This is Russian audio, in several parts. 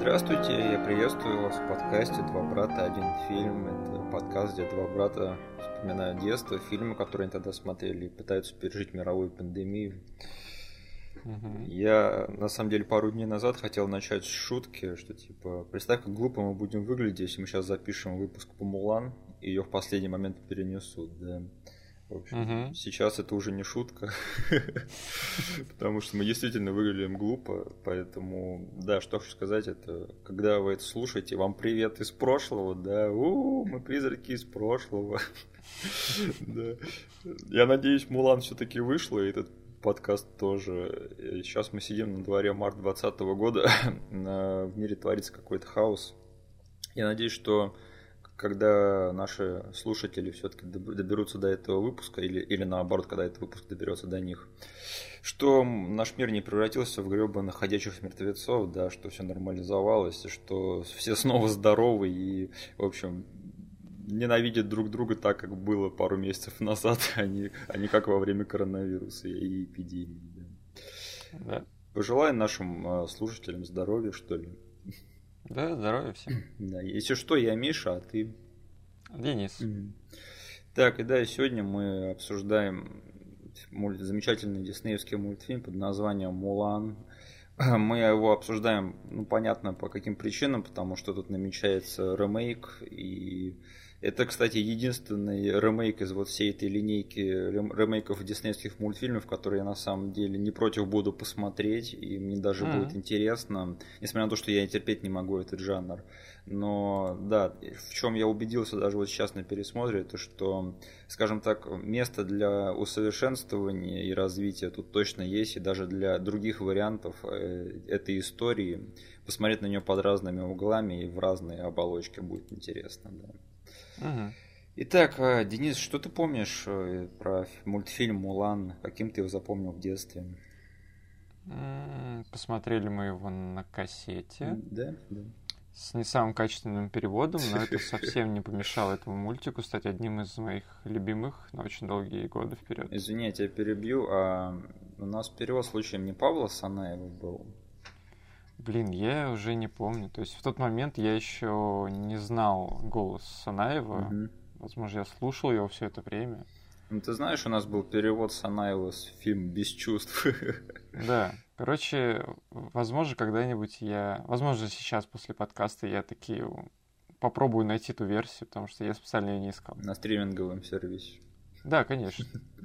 Здравствуйте, я приветствую вас в подкасте «Два брата, один фильм». Это подкаст, где два брата вспоминают детство, фильмы, которые они тогда смотрели, и пытаются пережить мировую пандемию. Угу. Я, на самом деле, пару дней назад хотел начать с шутки, что типа, представь, как глупо мы будем выглядеть, если мы сейчас запишем выпуск по Мулан, и ее в последний момент перенесут, да. В общем, угу. сейчас это уже не шутка, потому что мы действительно выглядим глупо, поэтому, да, что хочу сказать, это, когда вы это слушаете, вам привет из прошлого, да, у, мы призраки из прошлого, да. Я надеюсь, Мулан все-таки вышла, и этот подкаст тоже. Сейчас мы сидим на дворе март 2020 года, в мире творится какой-то хаос. Я надеюсь, что когда наши слушатели все-таки доберутся до этого выпуска, или, или наоборот, когда этот выпуск доберется до них, что наш мир не превратился в гребаных ходячих мертвецов, да, что все нормализовалось, что все снова здоровы и, в общем, ненавидят друг друга так, как было пару месяцев назад, а не, а не как во время коронавируса и эпидемии. Да. Да. Пожелаем нашим э, слушателям здоровья, что ли. Да, здоровья всем. Да, если что, я Миша, а ты... Денис. Так, и да, сегодня мы обсуждаем мульт... замечательный диснеевский мультфильм под названием «Мулан». Мы его обсуждаем, ну, понятно, по каким причинам, потому что тут намечается ремейк, и это, кстати, единственный ремейк из вот всей этой линейки ремейков диснейских мультфильмов, которые я на самом деле не против буду посмотреть, и мне даже mm-hmm. будет интересно, несмотря на то, что я терпеть не могу этот жанр. Но да, в чем я убедился даже вот сейчас на пересмотре, это что, скажем так, место для усовершенствования и развития тут точно есть, и даже для других вариантов э, этой истории посмотреть на нее под разными углами и в разные оболочки будет интересно, да. Угу. Итак, э, Денис, что ты помнишь э, про мультфильм Мулан? Каким ты его запомнил в детстве? Посмотрели мы его на кассете. Да, да. С не самым качественным переводом, но это совсем не помешало этому мультику стать одним из моих любимых на очень долгие годы вперед. Извини, я тебя перебью, а у нас перевод случаем не Павла Санаева был? Блин, я уже не помню. То есть в тот момент я еще не знал голос Санаева. Угу. Возможно, я слушал его все это время. Ну, ты знаешь, у нас был перевод Санаева с фильм «Без чувств». Да. Короче, возможно, когда-нибудь я... Возможно, сейчас после подкаста я таки попробую найти ту версию, потому что я специально ее не искал. На стриминговом сервисе. Да, конечно.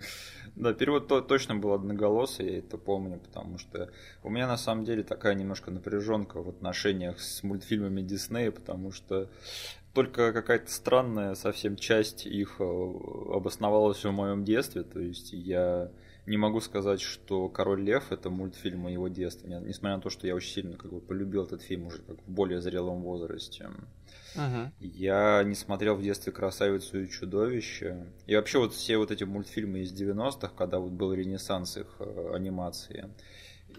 Да, перевод то, точно был одноголосый, я это помню, потому что у меня на самом деле такая немножко напряженка в отношениях с мультфильмами Диснея, потому что только какая-то странная совсем часть их э, обосновалась в моем детстве, то есть я не могу сказать, что Король Лев это мультфильм моего детства, несмотря на то, что я очень сильно как бы полюбил этот фильм уже как в более зрелом возрасте. Я не смотрел в детстве «Красавицу и чудовище». И вообще вот все вот эти мультфильмы из 90-х, когда вот был ренессанс их э, анимации,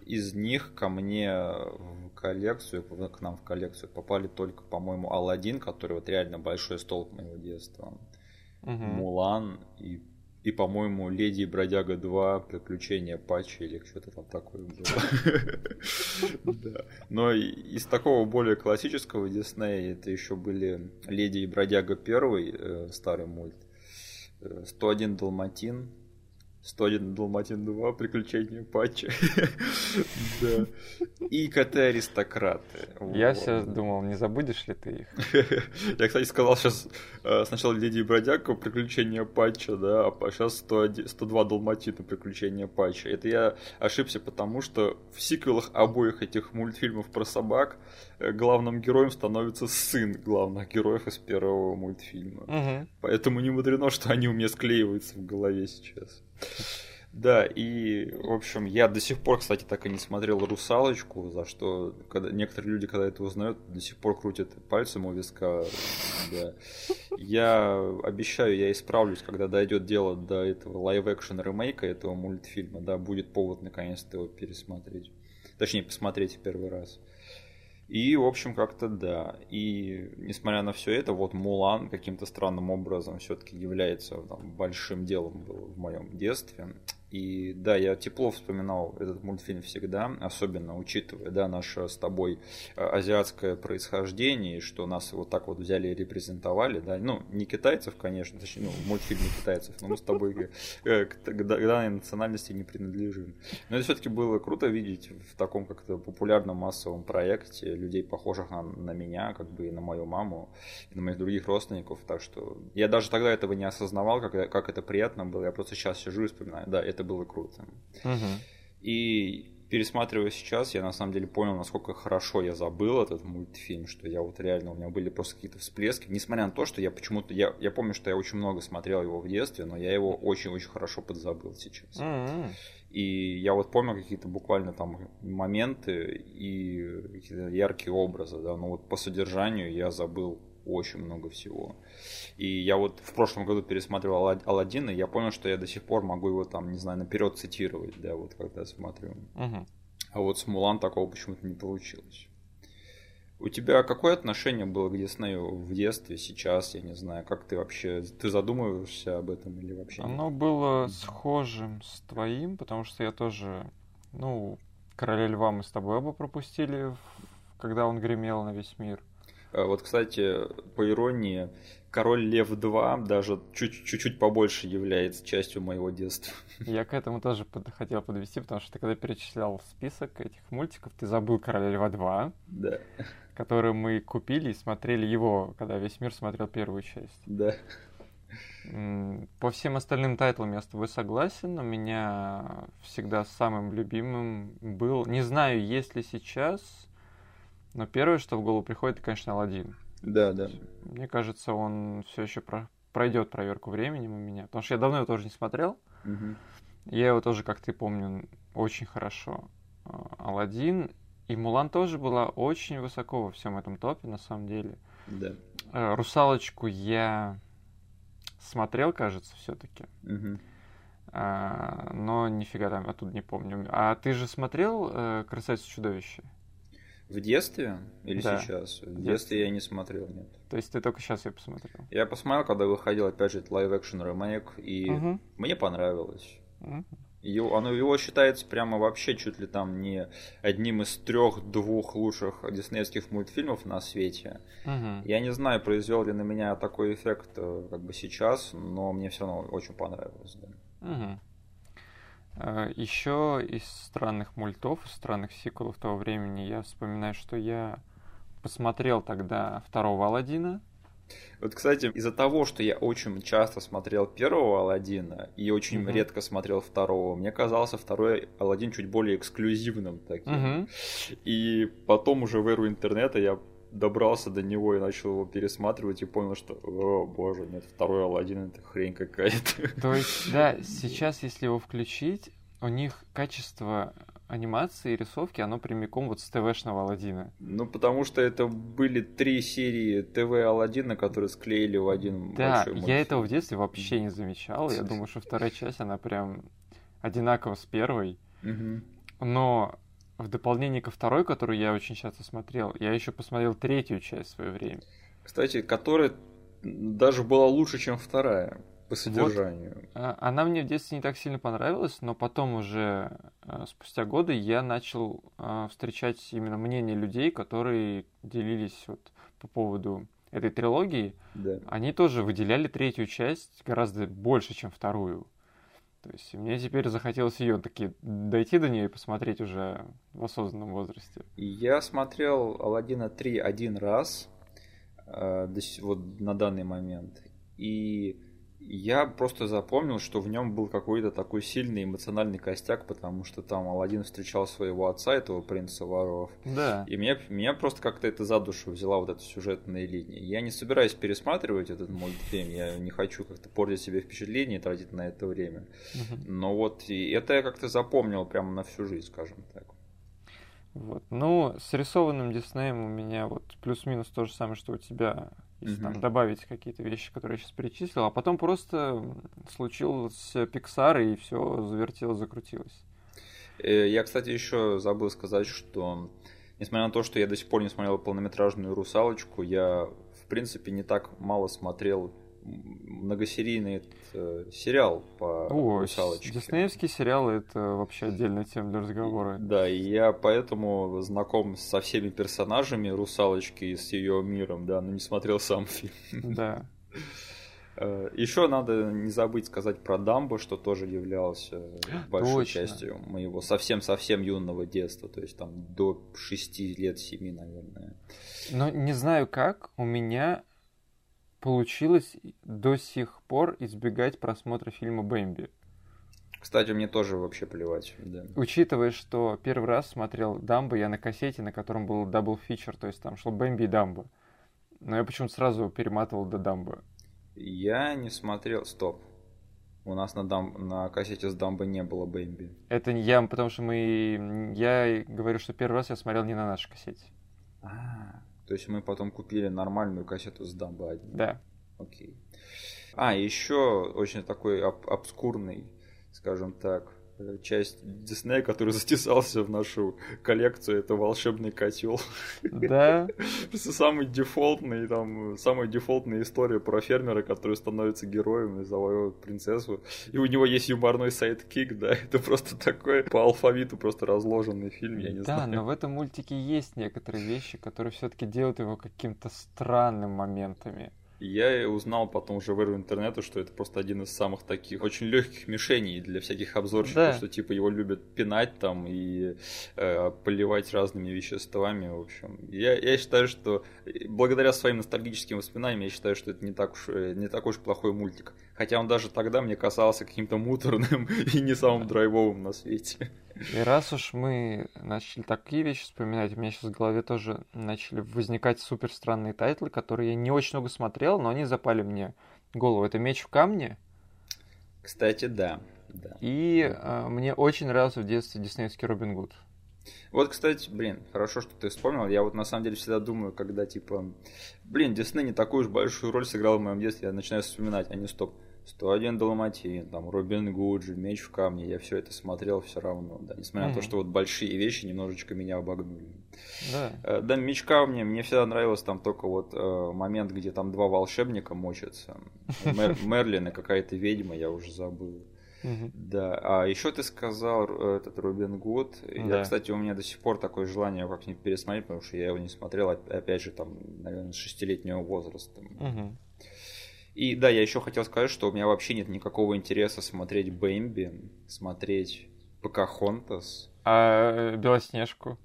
из них ко мне в коллекцию, к нам в коллекцию попали только, по-моему, Алладин, который вот реально большой столб моего детства. Мулан и и, по-моему, Леди и Бродяга 2, Приключения Патчи или что-то там такое было. Но из такого более классического Диснея это еще были Леди и Бродяга 1, э, старый мульт, 101 э, Далматин, 101 Далматин 2, Приключения Патча. да. И коты-аристократы. Я вот. сейчас думал, не забудешь ли ты их? Я, кстати, сказал сейчас э, сначала Леди и Бродяга, Приключения Патча, да, а сейчас 101, 102 Далматина, Приключения Патча. Это я ошибся, потому что в сиквелах обоих этих мультфильмов про собак главным героем становится сын главных героев из первого мультфильма. Угу. Поэтому не мудрено, что они у меня склеиваются в голове сейчас. Да, и, в общем, я до сих пор, кстати, так и не смотрел «Русалочку», за что когда, некоторые люди, когда это узнают, до сих пор крутят пальцем у виска. Да. Я обещаю, я исправлюсь, когда дойдет дело до этого live-action ремейка этого мультфильма, да, будет повод наконец-то его пересмотреть. Точнее, посмотреть в первый раз. И, в общем, как-то да. И, несмотря на все это, вот Мулан каким-то странным образом все-таки является там, большим делом был в моем детстве. И да, я тепло вспоминал этот мультфильм всегда, особенно учитывая, да, наше с тобой э, азиатское происхождение, что нас вот так вот взяли и репрезентовали, да, ну, не китайцев, конечно, точнее, ну, мультфильм не китайцев, но мы с тобой э, к данной национальности не принадлежим. Но это все-таки было круто видеть в таком как-то популярном массовом проекте людей, похожих на, на меня, как бы и на мою маму, и на моих других родственников, так что я даже тогда этого не осознавал, как, как это приятно было, я просто сейчас сижу и вспоминаю, да, это было круто. Угу. И пересматривая сейчас, я на самом деле понял, насколько хорошо я забыл этот мультфильм, что я вот реально, у меня были просто какие-то всплески, несмотря на то, что я почему-то, я, я помню, что я очень много смотрел его в детстве, но я его очень-очень хорошо подзабыл сейчас. М-м. И я вот помню какие-то буквально там моменты и какие-то яркие образы, да, но вот по содержанию я забыл очень много всего. И я вот в прошлом году пересматривал Алладина, и я понял, что я до сих пор могу его там, не знаю, наперед цитировать, да, вот когда смотрю. Угу. А вот с Мулан такого почему-то не получилось. У тебя какое отношение было к Диснею в детстве, сейчас, я не знаю, как ты вообще, ты задумываешься об этом или вообще нет? Оно было схожим с твоим, потому что я тоже, ну, Короля Льва мы с тобой оба пропустили, когда он гремел на весь мир. А вот, кстати, по иронии, Король Лев 2 даже чуть-чуть побольше является частью моего детства. Я к этому тоже под, хотел подвести, потому что ты когда перечислял список этих мультиков, ты забыл Короля Льва 2. Да. Который мы купили и смотрели его, когда весь мир смотрел первую часть. Да. По всем остальным тайтлам я с тобой согласен. У меня всегда самым любимым был... Не знаю, есть ли сейчас, но первое, что в голову приходит, это, конечно, Алладин. Да, да. Мне кажется, он все еще про... пройдет проверку временем у меня. Потому что я давно его тоже не смотрел. Угу. Я его тоже, как ты помню, очень хорошо. А, Алладин и Мулан тоже была очень высоко во всем этом топе, на самом деле. Да. А, Русалочку я смотрел, кажется, все-таки. Угу. А, но нифига там оттуда не помню. А ты же смотрел э, Красавицу чудовище? В детстве или Да. сейчас? В детстве. детстве я не смотрел, нет. То есть ты только сейчас ее посмотрел? Я посмотрел, когда выходил, опять же, live-action ремейк, и Мгм. мне понравилось. Мгм. Его, оно, его считается прямо вообще чуть ли там не одним из трех-двух лучших диснеевских мультфильмов на свете. Мгм. Я не знаю, произвел ли на меня такой эффект э, как бы сейчас, но мне все равно очень понравилось. Да. Мгм. А, Еще из странных мультов, из странных сиквелов того времени я вспоминаю, что я посмотрел тогда второго Алладина. Вот, кстати, из-за того, что я очень часто смотрел первого Алладина и очень Мгм. редко смотрел второго, мне казался второй Алладин чуть более эксклюзивным таким. Мгм. И потом уже в эру интернета я добрался до него и начал его пересматривать и понял, что, о боже, нет, второй Алладин это хрень какая-то. То есть, да, сейчас, если его включить, у них качество анимации и рисовки, оно прямиком вот с ТВшного Алладина. Ну, потому что это были три серии ТВ Алладина, которые склеили в один Да, большой я мультфильм. этого в детстве вообще не замечал. Я думаю, что вторая часть, она прям одинакова с первой. Но в дополнение ко второй, которую я очень часто смотрел, я еще посмотрел третью часть в свое время. Кстати, которая даже была лучше, чем вторая по содержанию. А, Она мне в детстве не так сильно понравилась, но потом уже э, спустя годы я начал э, встречать именно мнение людей, которые делились вот по поводу этой трилогии. Да. Они тоже выделяли третью часть гораздо больше, чем вторую. То есть мне теперь захотелось ее таки дойти до нее и посмотреть уже в осознанном возрасте. Я смотрел Алладина 3 один раз э, вот на данный момент. И я просто запомнил, что в нем был какой-то такой сильный эмоциональный костяк, потому что там Алладин встречал своего отца, этого принца воров. Да. И меня, меня просто как-то это за душу взяла вот эта сюжетная линия. Я не собираюсь пересматривать этот мультфильм, я не хочу как-то портить себе впечатление и тратить на это время. Но вот и это я как-то запомнил прямо на всю жизнь, скажем так. Вот. Ну, с рисованным Диснеем у меня вот плюс-минус то же самое, что у тебя. Если Мгм. там добавить какие-то вещи, которые я сейчас перечислил, а потом просто случилось Pixar, и все завертелось, закрутилось. Э, Я, кстати, еще забыл сказать, что несмотря на то, что я до сих пор не смотрел полнометражную русалочку, я в принципе не так мало смотрел многосерийный э, сериал по О, русалочке. Диснеевские сериалы это вообще отдельная тема для разговора. Да, и я поэтому знаком со всеми персонажами русалочки и с ее миром, да, но не смотрел сам фильм. Да. Э, Еще надо не забыть сказать про Дамбо, что тоже являлся большой Точно. частью моего совсем-совсем юного детства, то есть там до 6 лет, 7, наверное. Но не знаю как, у меня получилось до сих пор избегать просмотра фильма «Бэмби». Кстати, мне тоже вообще плевать, да. Учитывая, что первый раз смотрел Дамбо я на кассете, на котором был double feature, то есть там шло Бэмби и Дамбо. Но я почему-то сразу перематывал до Дамбо. Я не смотрел... Стоп. У нас на, дам... на кассете с Дамбо не было Бэмби. Это не я, потому что мы... Я говорю, что первый раз я смотрел не на нашей кассете. А, то есть мы потом купили нормальную кассету с Дамбо один. Да. Окей. А, еще очень такой об- обскурный, скажем так, часть Диснея, который затесался в нашу коллекцию, это волшебный котел. Да. Просто самый дефолтный, там, самая дефолтная история про фермера, который становится героем и завоевывает принцессу. И у него есть юморной сайт-кик, да, это просто такой по алфавиту просто разложенный фильм, я не да, знаю. но в этом мультике есть некоторые вещи, которые все-таки делают его каким-то странным моментами. Я узнал потом уже в эру интернета, что это просто один из самых таких очень легких мишеней для всяких обзорщиков, Да. что типа его любят пинать там и э, поливать разными веществами, в общем. Я, я считаю, что э, благодаря своим ностальгическим воспоминаниям, я считаю, что это не так уж, э, не такой уж плохой мультик. Хотя он даже тогда мне казался каким-то муторным и не самым драйвовым на свете. И раз уж мы начали такие вещи вспоминать, у меня сейчас в голове тоже начали возникать супер странные тайтлы, которые я не очень много смотрел, но они запали мне в голову. Это «Меч в камне», Кстати, да. да. и э, мне очень нравился в детстве диснеевский Робин Гуд. Вот, кстати, блин, хорошо, что ты вспомнил. Я вот на самом деле всегда думаю, когда типа, блин, Дисней не такую уж большую роль сыграл в моем детстве, я начинаю вспоминать, а не стоп. 101 Далматин, там, Робин Гуд, же, Меч в камне, я все это смотрел все равно, да, несмотря на то, что вот большие вещи немножечко меня обогнули. Да. Э, Да, Меч в камне, мне всегда нравился там только вот э, момент, где там два волшебника мочатся. Мер- Мерлин и какая-то ведьма, я уже забыл. Мгм. Да, а еще ты сказал э, этот Робин Гуд. Я, Да. кстати, у меня до сих пор такое желание его как-нибудь пересмотреть, потому что я его не смотрел, оп- опять же, там, наверное, с шестилетнего возраста. Мгм. И да, я еще хотел сказать, что у меня вообще нет никакого интереса смотреть Бэмби, смотреть Покахонтас, А э, Белоснежку?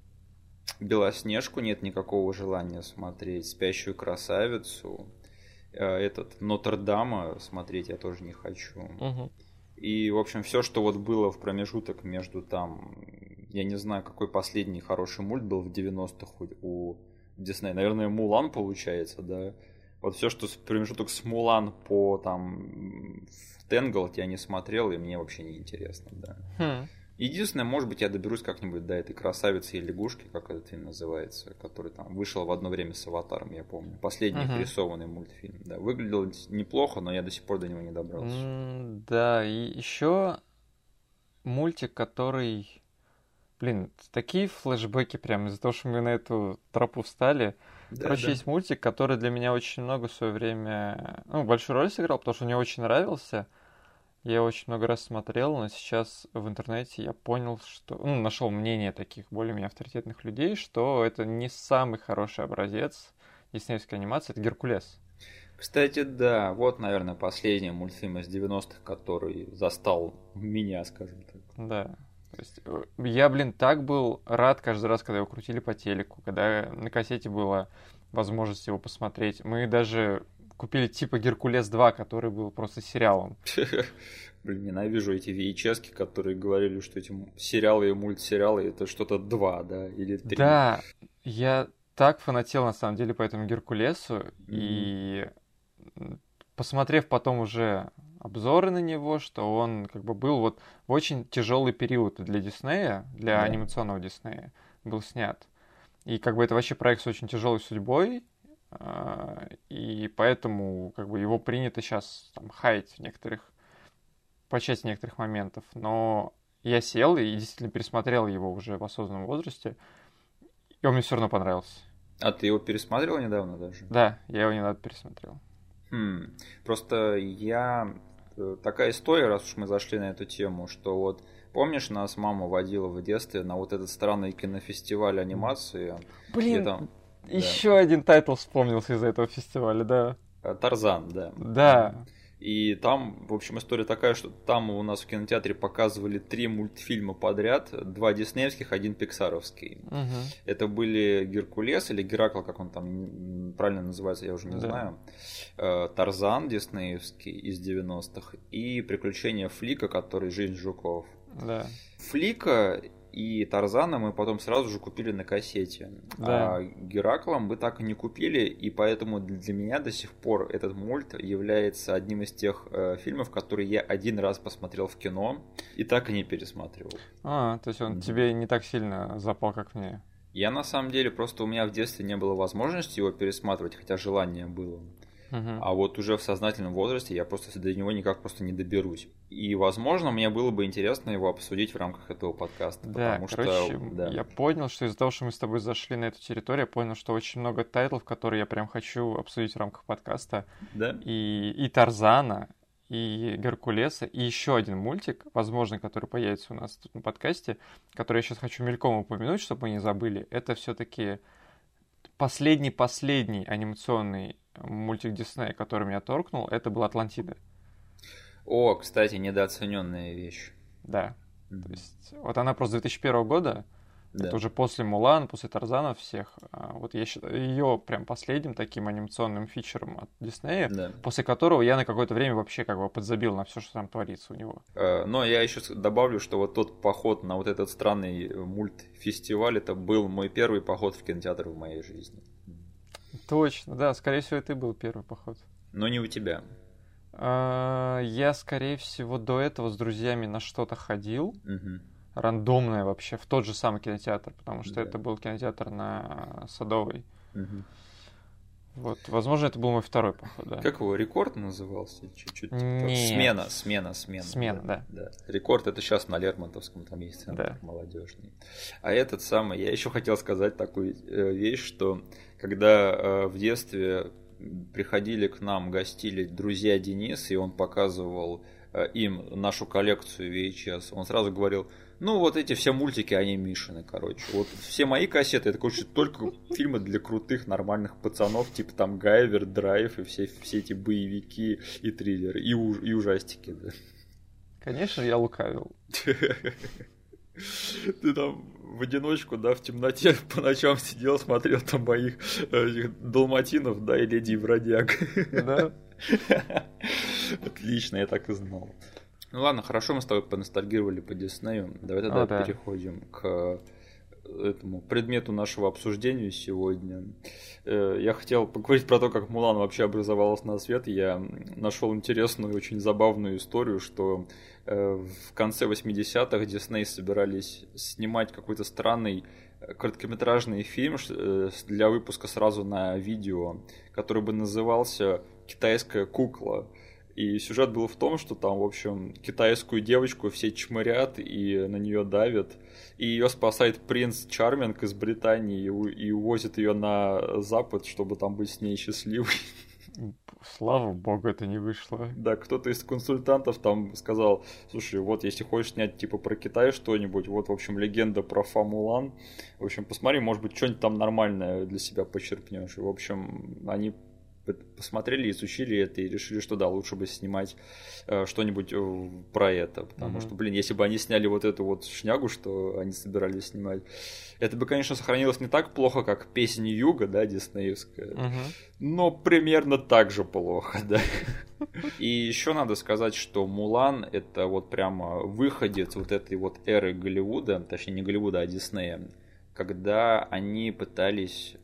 Белоснежку нет никакого желания смотреть, Спящую красавицу, э, этот Нотр-Дама смотреть я тоже не хочу. Мгм. И, в общем, все, что вот было в промежуток между там, я не знаю, какой последний хороший мульт был в 90-х у, у Диснея. Наверное, Мулан получается, да. Вот все, что промежуток с Мулан по там в Тенглт я не смотрел, и мне вообще не интересно, да. Хм. Единственное, может быть, я доберусь как-нибудь до этой красавицы и лягушки, как этот фильм называется, который там вышел в одно время с Аватаром, я помню. Последний Мгм. рисованный мультфильм. Да, выглядел неплохо, но я до сих пор до него не добрался. М, Да, и еще мультик, который... Блин, такие флешбеки прям из-за того, что мы на эту тропу встали. Да, Короче, да. есть мультик, который для меня очень много в свое время... Ну, большую роль сыграл, потому что мне очень нравился. Я его очень много раз смотрел, но сейчас в интернете я понял, что... Ну, нашел мнение таких более-менее авторитетных людей, что это не самый хороший образец диснеевской анимации, это Геркулес. Кстати, да, вот, наверное, последний мультфильм из 90-х, который застал меня, скажем так. Да. То есть, э, я, блин, так был рад каждый раз, когда его крутили по телеку, когда на кассете была возможность его посмотреть. Мы даже купили типа Геркулес 2, который был просто сериалом. Блин, ненавижу эти VHS, которые говорили, что эти сериалы и мультсериалы это что-то два, да, или три. Да, я так фанател на самом деле по этому Геркулесу, и м, посмотрев потом уже обзоры на него, что он как бы был вот в очень тяжелый период для Диснея, для Да. анимационного Диснея был снят. И как бы это вообще проект с очень тяжелой судьбой, а, и поэтому как бы его принято сейчас там хаять в некоторых, по части некоторых моментов. Но я сел и действительно пересмотрел его уже в осознанном возрасте, и он мне все равно понравился. А ты его пересматривал недавно даже? Да, я его недавно пересмотрел. Хм. Просто я... Э, такая история, раз уж мы зашли на эту тему, что вот Помнишь, нас мама водила в детстве на вот этот странный кинофестиваль анимации? Блин, там... еще да. один тайтл вспомнился из этого фестиваля, да. Э, Тарзан, да. Да. И там, в общем, история такая, что там у нас в кинотеатре показывали три мультфильма подряд, два диснеевских, один пиксаровский. Угу. Это были Геркулес или Геракл, как он там правильно называется, я уже не да. знаю. Э, Тарзан диснеевский из 90-х и Приключения Флика, который Жизнь жуков. Да. Флика и Тарзана мы потом сразу же купили на кассете. Да. А Геракла мы так и не купили, и поэтому для меня до сих пор этот мульт является одним из тех э, фильмов, которые я один раз посмотрел в кино и так и не пересматривал. А, то есть он mm-hmm. тебе не так сильно запал, как мне. Я на самом деле просто у меня в детстве не было возможности его пересматривать, хотя желание было. Uh-huh. А вот уже в сознательном возрасте я просто до него никак просто не доберусь. И, возможно, мне было бы интересно его обсудить в рамках этого подкаста. Да, потому короче, что, да. я понял, что из-за того, что мы с тобой зашли на эту территорию, я понял, что очень много тайтлов, которые я прям хочу обсудить в рамках подкаста. Да. И, и Тарзана, и Геркулеса, и еще один мультик, возможно, который появится у нас тут на подкасте, который я сейчас хочу мельком упомянуть, чтобы мы не забыли. Это все-таки последний-последний анимационный мультик Диснея, который меня торкнул, это был Атлантида. О, кстати, недооцененная вещь. Да. Mm-hmm. То есть, вот она просто 2001 года, да. это уже после Мулан, после Тарзана всех. А вот я считаю ее прям последним таким анимационным фичером от Диснея, да. после которого я на какое-то время вообще как бы подзабил на все, что там творится у него. Э, но я еще добавлю, что вот тот поход на вот этот странный мультфестиваль, это был мой первый поход в кинотеатр в моей жизни. Точно, да, скорее всего, это был первый поход. Но не у тебя. А, я, скорее всего, до этого с друзьями на что-то ходил. Угу. Рандомное вообще, в тот же самый кинотеатр, потому что да. это был кинотеатр на Садовой. Угу. Вот, возможно, это был мой второй поход, да. Как его, рекорд назывался? Чуть-чуть. Смена, смена, смена. Смена, да. да. да. Рекорд это сейчас на Лермонтовском, там есть центр да. молодежный. А этот самый, я еще хотел сказать такую э, вещь, что когда э, в детстве приходили к нам, гостили друзья Денис, и он показывал э, им нашу коллекцию VHS, он сразу говорил, ну вот эти все мультики, они Мишины, короче. Вот все мои кассеты, это, короче, только фильмы для крутых, нормальных пацанов, типа там Гайвер, Драйв и все, все эти боевики и триллеры, и, уж, и ужастики, да. Конечно, я лукавил. Ты там в одиночку, да, в темноте по ночам сидел, смотрел там моих э, далматинов, да, и леди и бродяг. Да. Отлично, я так и знал. Ну ладно, хорошо, мы с тобой поностальгировали по Диснею. Давай тогда О, да. переходим к этому предмету нашего обсуждения сегодня. Э, я хотел поговорить про то, как Мулан вообще образовалась на свет. Я нашел интересную, очень забавную историю, что э, в конце 80-х Дисней собирались снимать какой-то странный э, короткометражный фильм для выпуска сразу на видео, который бы назывался «Китайская кукла». И сюжет был в том, что там, в общем, китайскую девочку все чмырят и на нее давят. И ее спасает принц Чарминг из Британии и увозит ее на запад, чтобы там быть с ней счастливой. Слава богу, это не вышло. Да, кто-то из консультантов там сказал, слушай, вот если хочешь снять типа про Китай что-нибудь, вот, в общем, легенда про Фамулан, в общем, посмотри, может быть, что-нибудь там нормальное для себя почерпнешь. И, в общем, они посмотрели, изучили это и решили, что да, лучше бы снимать э, что-нибудь э, про это. Потому mm-hmm. что, блин, если бы они сняли вот эту вот шнягу, что они собирались снимать, это бы, конечно, сохранилось не так плохо, как песня Юга, да, диснеевская, mm-hmm. но примерно так же плохо, да. И еще надо сказать, что Мулан это вот прямо выходец вот этой вот эры Голливуда, точнее не Голливуда, а Диснея, когда они пытались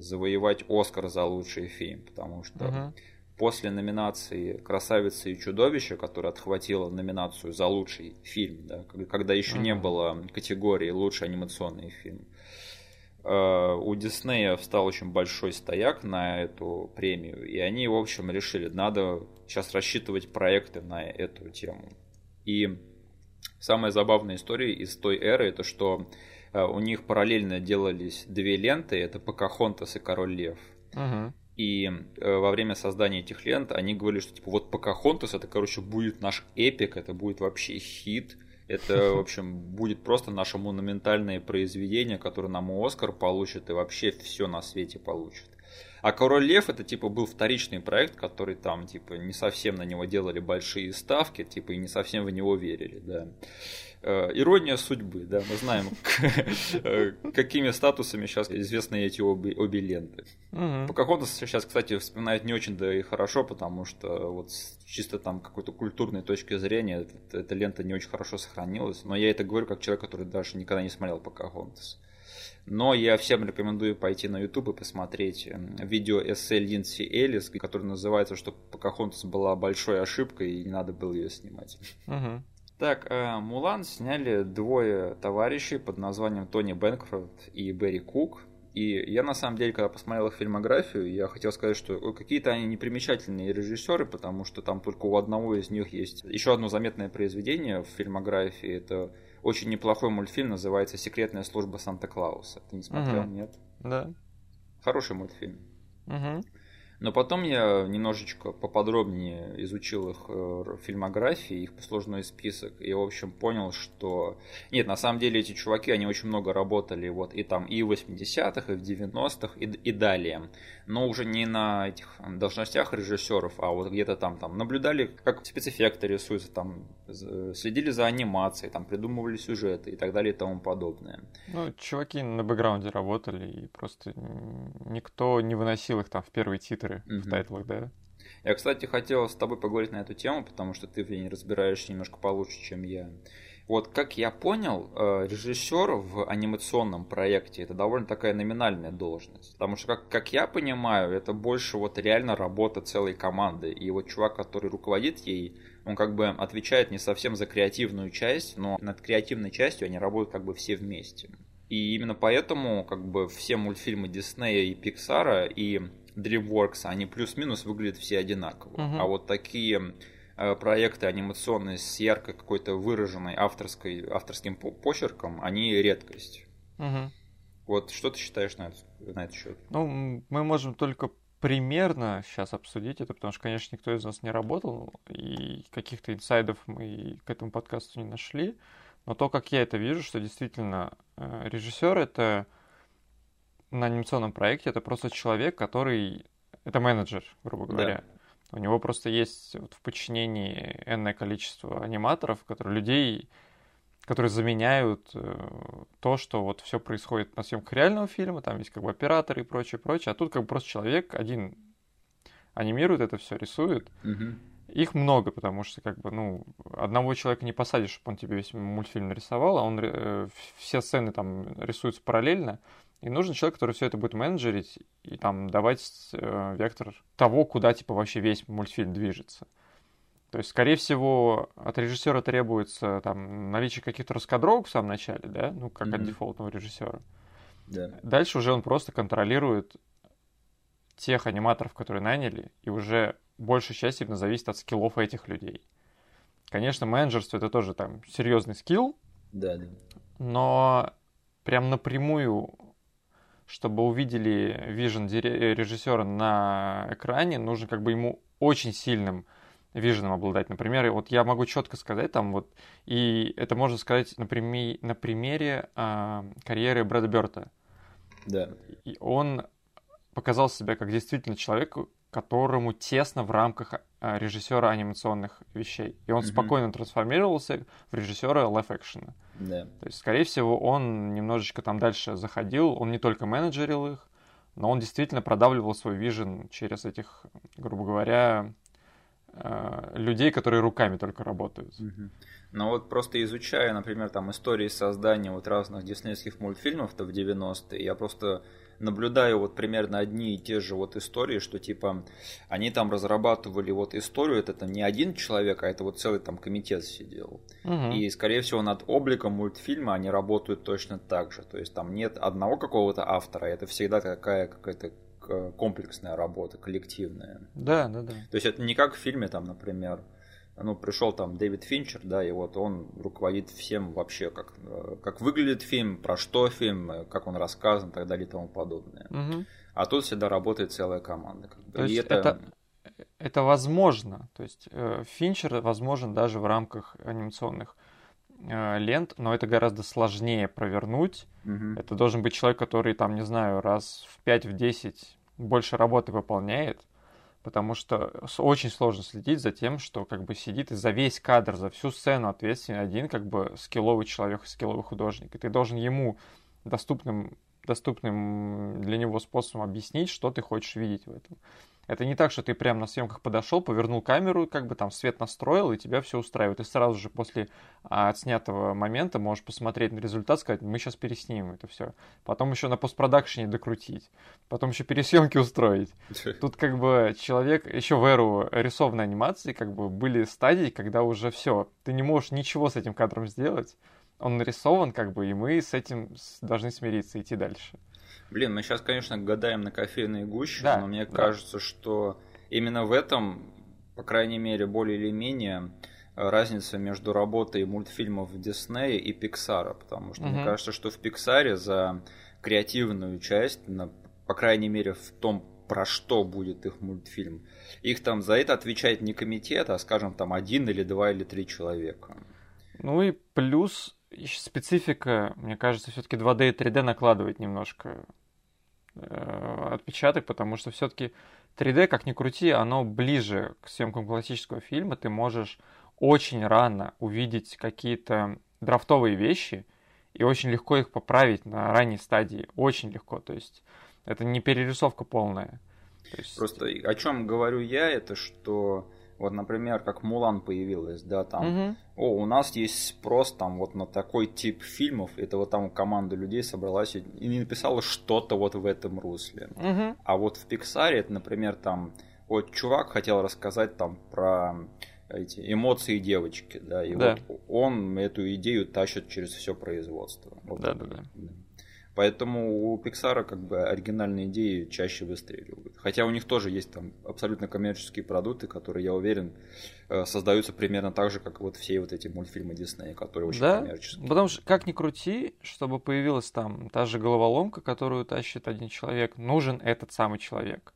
завоевать Оскар за лучший фильм, потому что uh-huh. после номинации «Красавица и чудовище», которая отхватила номинацию за лучший фильм, да, когда еще uh-huh. не было категории «Лучший анимационный фильм», э, у Диснея встал очень большой стояк на эту премию, и они, в общем, решили, надо сейчас рассчитывать проекты на эту тему. И самая забавная история из той эры, это что Э, у них параллельно делались две ленты, это Покахонтас и Король Лев. Угу. И э, во время создания этих лент они говорили, что типа вот Покахонтас это, короче, будет наш эпик, это будет вообще хит. Это, в общем, будет просто наше монументальное произведение, которое нам Оскар получит и вообще все на свете получит. А Король Лев это типа был вторичный проект, который там типа не совсем на него делали большие ставки, типа и не совсем в него верили, да. Э, ирония судьбы, да, мы знаем, э, какими статусами сейчас известны эти обе, обе ленты. Угу. Покахонтас сейчас, кстати, вспоминает не очень да и хорошо, потому что вот чисто там какой-то культурной точки зрения эта, эта лента не очень хорошо сохранилась, но я это говорю как человек, который даже никогда не смотрел Покахонтас. Но я всем рекомендую пойти на YouTube и посмотреть видео эссе Линдси Эллис, которое называется, что Покахонтас была большой ошибкой и не надо было ее снимать. Угу. Так, э, Мулан сняли двое товарищей под названием Тони Бэнкрофт и Берри Кук. И я на самом деле, когда посмотрел их фильмографию, я хотел сказать, что какие-то они непримечательные режиссеры, потому что там только у одного из них есть еще одно заметное произведение в фильмографии. Это очень неплохой мультфильм, называется «Секретная служба Санта-Клауса». Ты не смотрел, угу. нет? Да. Хороший мультфильм. Угу. Но потом я немножечко поподробнее изучил их э, фильмографии, их послужной список, и, в общем, понял, что... Нет, на самом деле эти чуваки, они очень много работали вот и там и в 80-х, и в 90-х, и, и далее. Но уже не на этих должностях режиссеров, а вот где-то там, там наблюдали, как спецэффекты рисуются, там следили за анимацией, там придумывали сюжеты и так далее и тому подобное. Ну, чуваки на бэкграунде работали, и просто никто не выносил их там в первые титры mm-hmm. в тайтлах, да? Я, кстати, хотел с тобой поговорить на эту тему, потому что ты в ней разбираешься немножко получше, чем я. Вот как я понял, э, режиссер в анимационном проекте это довольно такая номинальная должность. Потому что, как, как я понимаю, это больше вот реально работа целой команды. И вот чувак, который руководит ей, он как бы отвечает не совсем за креативную часть, но над креативной частью они работают как бы все вместе. И именно поэтому как бы все мультфильмы Диснея и Пиксара и DreamWorks, они плюс-минус выглядят все одинаково. Угу. А вот такие э, проекты анимационные с яркой какой-то выраженной авторской, авторским почерком, они редкость. Угу. Вот что ты считаешь на, это, на этот счет? Ну, мы можем только примерно сейчас обсудить это, потому что, конечно, никто из нас не работал, и каких-то инсайдов мы к этому подкасту не нашли. Но то, как я это вижу, что действительно э, режиссер это на анимационном проекте это просто человек, который это менеджер, грубо говоря. Да. У него просто есть вот в подчинении энное количество аниматоров, которые людей, которые заменяют э, то, что вот все происходит на съемках реального фильма, там есть как бы операторы и прочее, прочее, а тут как бы просто человек один анимирует это все, рисует. Угу. Их много, потому что как бы, ну, одного человека не посадишь, чтобы он тебе весь мультфильм нарисовал, а он э, все сцены там рисуются параллельно, и нужен человек, который все это будет менеджерить и там давать э, вектор того, куда типа вообще весь мультфильм движется. То есть, скорее всего, от режиссера требуется там наличие каких-то раскадровок в самом начале, да, ну, как mm-hmm. от дефолтного режиссера. Да. Дальше уже он просто контролирует тех аниматоров, которые наняли, и уже большая часть именно зависит от скиллов этих людей. Конечно, менеджерство это тоже там серьезный скилл, да, да. но прям напрямую, чтобы увидели вижен режиссера на экране, нужно как бы ему очень сильным виженом обладать. Например, вот я могу четко сказать там вот, и это можно сказать на, прими, на примере э, карьеры Брэда Берта. Да. И он показал себя как действительно человек, которому тесно в рамках э, режиссера анимационных вещей. И он mm-hmm. спокойно трансформировался в режиссера лайф-экшена. Да. То есть, скорее всего, он немножечко там дальше заходил, он не только менеджерил их, но он действительно продавливал свой вижен через этих, грубо говоря, Э, людей, которые руками только работают. Но вот просто изучая, например, там истории создания вот разных диснейских мультфильмов-то в 90-е, я просто наблюдаю вот примерно одни и те же вот истории, что типа они там разрабатывали вот историю, это, это не один человек, а это вот целый там комитет сидел. Угу. И, скорее всего, над обликом мультфильма они работают точно так же. То есть там нет одного какого-то автора, это всегда такая какая-то Э, комплексная работа, коллективная. Да, да, да. То есть это не как в фильме, там, например, ну, пришел там Дэвид Финчер, да, и вот он руководит всем вообще, как, э, как выглядит фильм, про что фильм, э, как он рассказан и так далее и тому подобное. Угу. А тут всегда работает целая команда. Как бы. То есть это... это это возможно. То есть э, Финчер возможен даже в рамках анимационных э, лент, но это гораздо сложнее провернуть. Мгм. Это должен быть человек, который там, не знаю, раз в 5-10 больше работы выполняет, потому что очень сложно следить за тем, что как бы сидит и за весь кадр, за всю сцену ответственен один как бы скилловый человек, скилловый художник. И ты должен ему доступным, доступным для него способом объяснить, что ты хочешь видеть в этом. Это не так, что ты прямо на съемках подошел, повернул камеру, как бы там свет настроил, и тебя все устраивает. Ты сразу же после а, отснятого момента можешь посмотреть на результат, сказать, мы сейчас переснимем это все. Потом еще на постпродакшене докрутить. Потом еще пересъемки устроить. Тут как бы человек, еще в эру рисованной анимации, как бы были стадии, когда уже все, ты не можешь ничего с этим кадром сделать. Он нарисован, как бы, и мы с этим должны смириться, идти дальше. Блин, мы сейчас, конечно, гадаем на кофейной гуще, Да, но мне да. кажется, что именно в этом, по крайней мере, более или менее э, разница между работой мультфильмов Диснея и Пиксара, потому что мне Мгм. кажется, что в Пиксаре за креативную часть, на- по крайней мере, в том, про что будет их мультфильм, их там за это отвечает не комитет, а, скажем, там один или два или три человека. Ну и плюс специфика, мне кажется, все-таки 2D и 3D накладывает немножко э, отпечаток, потому что все-таки 3D, как ни крути, оно ближе к съемкам классического фильма. Ты можешь очень рано увидеть какие-то драфтовые вещи и очень легко их поправить на ранней стадии. Очень легко. То есть это не перерисовка полная. Есть... Просто о чем говорю я, это что вот, например, как Мулан появилась, да, там, Мгм. о, у нас есть спрос там вот на такой тип фильмов, это вот там команда людей собралась и и написала что-то вот в этом русле. Мгм. А вот в Пиксаре, это, например, там, вот чувак хотел рассказать там про эти эмоции девочки, да, и Да. вот он эту идею тащит через все производство. Вот Да-да-да. так. Да. Поэтому у Пиксара как бы оригинальные идеи чаще выстреливают. Хотя у них тоже есть там абсолютно коммерческие продукты, которые, я уверен, э, создаются примерно так же, как вот все вот эти мультфильмы Диснея, которые очень Да, коммерческие. Потому что, как ни крути, чтобы появилась там та же головоломка, которую тащит один человек, нужен этот самый человек.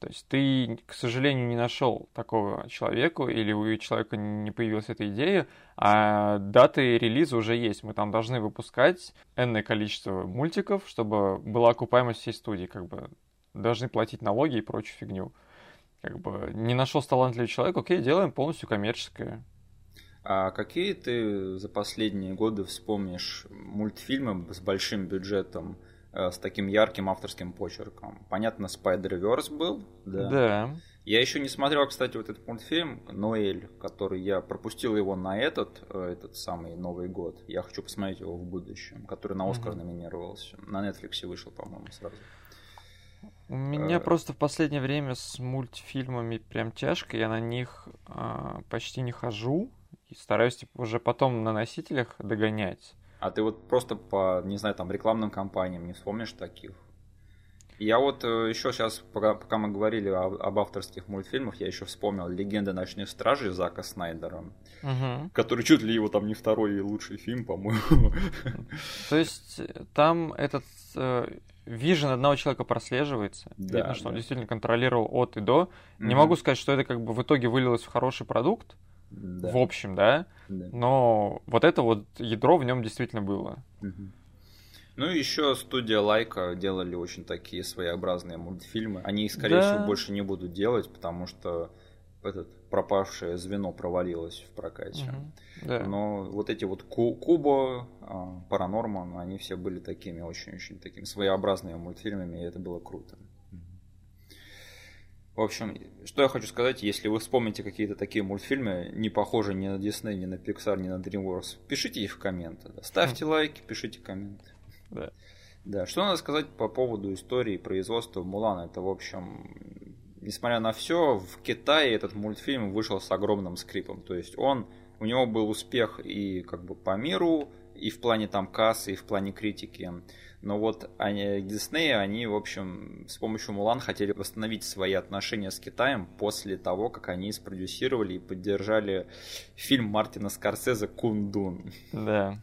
То есть ты, к сожалению, не нашел такого человека, или у человека не появилась эта идея, а даты релиза уже есть. Мы там должны выпускать энное количество мультиков, чтобы была окупаемость всей студии, как бы должны платить налоги и прочую фигню. Как бы не нашел талантливый человек, окей, делаем полностью коммерческое. А какие ты за последние годы вспомнишь мультфильмы с большим бюджетом, с таким ярким авторским почерком? Понятно, Spider-Verse был, да. да. Я еще не смотрел, кстати, вот этот мультфильм «Ноэль», который я пропустил его на этот, э, этот самый Новый год. Я хочу посмотреть его в будущем, который на Оскар Мгм. номинировался. На Netflix вышел, по-моему, сразу. У меня Э. просто в последнее время с мультфильмами прям тяжко, я на них а, почти не хожу и стараюсь типа, уже потом на носителях догонять. А ты вот просто по, не знаю, там, рекламным кампаниям не вспомнишь таких? Я вот еще сейчас, пока, пока мы говорили об, об авторских мультфильмах, я еще вспомнил «Легенда ночных стражей» Зака Снайдера, Мгм. который чуть ли его там не второй лучший фильм, по-моему. То есть э, там этот вижен одного человека прослеживается. Да, Видно, что он да. действительно контролировал от и до. Не Мгм. могу сказать, что это как бы в итоге вылилось в хороший продукт, Да, в общем, да, да. но вот это вот ядро в нем действительно было. Ну и еще студия Лайка делали очень такие своеобразные мультфильмы. Они их, скорее Да. всего, больше не будут делать, потому что этот пропавшее звено провалилось в прокате. Мгм. Да. Но вот эти вот Ку- Кубо, а, Паранорман, они все были такими очень-очень такими своеобразными мультфильмами, и это было круто. В общем, что я хочу сказать, если вы вспомните какие-то такие мультфильмы, не похожие ни на Disney, ни на Pixar, ни на DreamWorks, пишите их в комменты. да. Ставьте лайки, пишите комменты. Да. Да, что надо сказать по поводу истории производства Мулана? Это, в общем, несмотря на все, в Китае этот мультфильм вышел с огромным скрипом. То есть он, у него был успех и как бы по миру, и в плане там кассы, и в плане критики. Но вот они, Дисней, они, в общем, с помощью Мулан хотели восстановить свои отношения с Китаем после того, как они спродюсировали и поддержали фильм Мартина Скорсезе «Кундун». Да.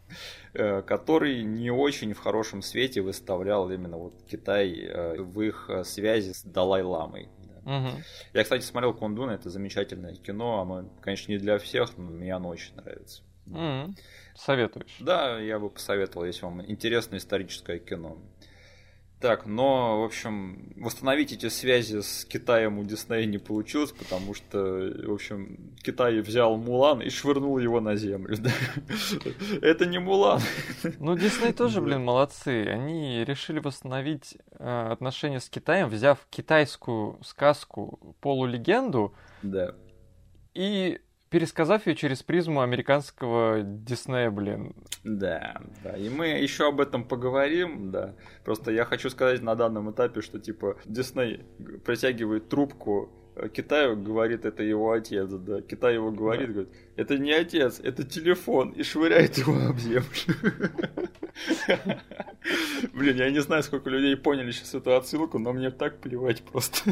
Э, который не очень в хорошем свете выставлял именно вот Китай э, в их э, связи с Далай-ламой. Угу. Я, кстати, смотрел Кундун, это замечательное кино, оно, конечно, не для всех, но мне оно очень нравится. Угу. Советуешь? Да, я бы посоветовал, если вам интересно историческое кино. Так, но, в общем, восстановить эти связи с Китаем у Диснея не получилось, потому что, в общем, Китай взял Мулан и швырнул его на землю. Это не Мулан. Ну, Дисней тоже, блин, молодцы. Они решили восстановить э, отношения с Китаем, взяв китайскую сказку полулегенду. Да. И пересказав ее через призму американского Диснея, блин. Да, да. И мы еще об этом поговорим, да. Просто я хочу сказать на данном этапе, что типа Дисней протягивает трубку э, Китаю говорит, это его отец, да. Китай его говорит, да. говорит, это не отец, это телефон, и швыряет его об землю. Блин, я не знаю, сколько людей поняли сейчас эту отсылку, но мне так плевать просто.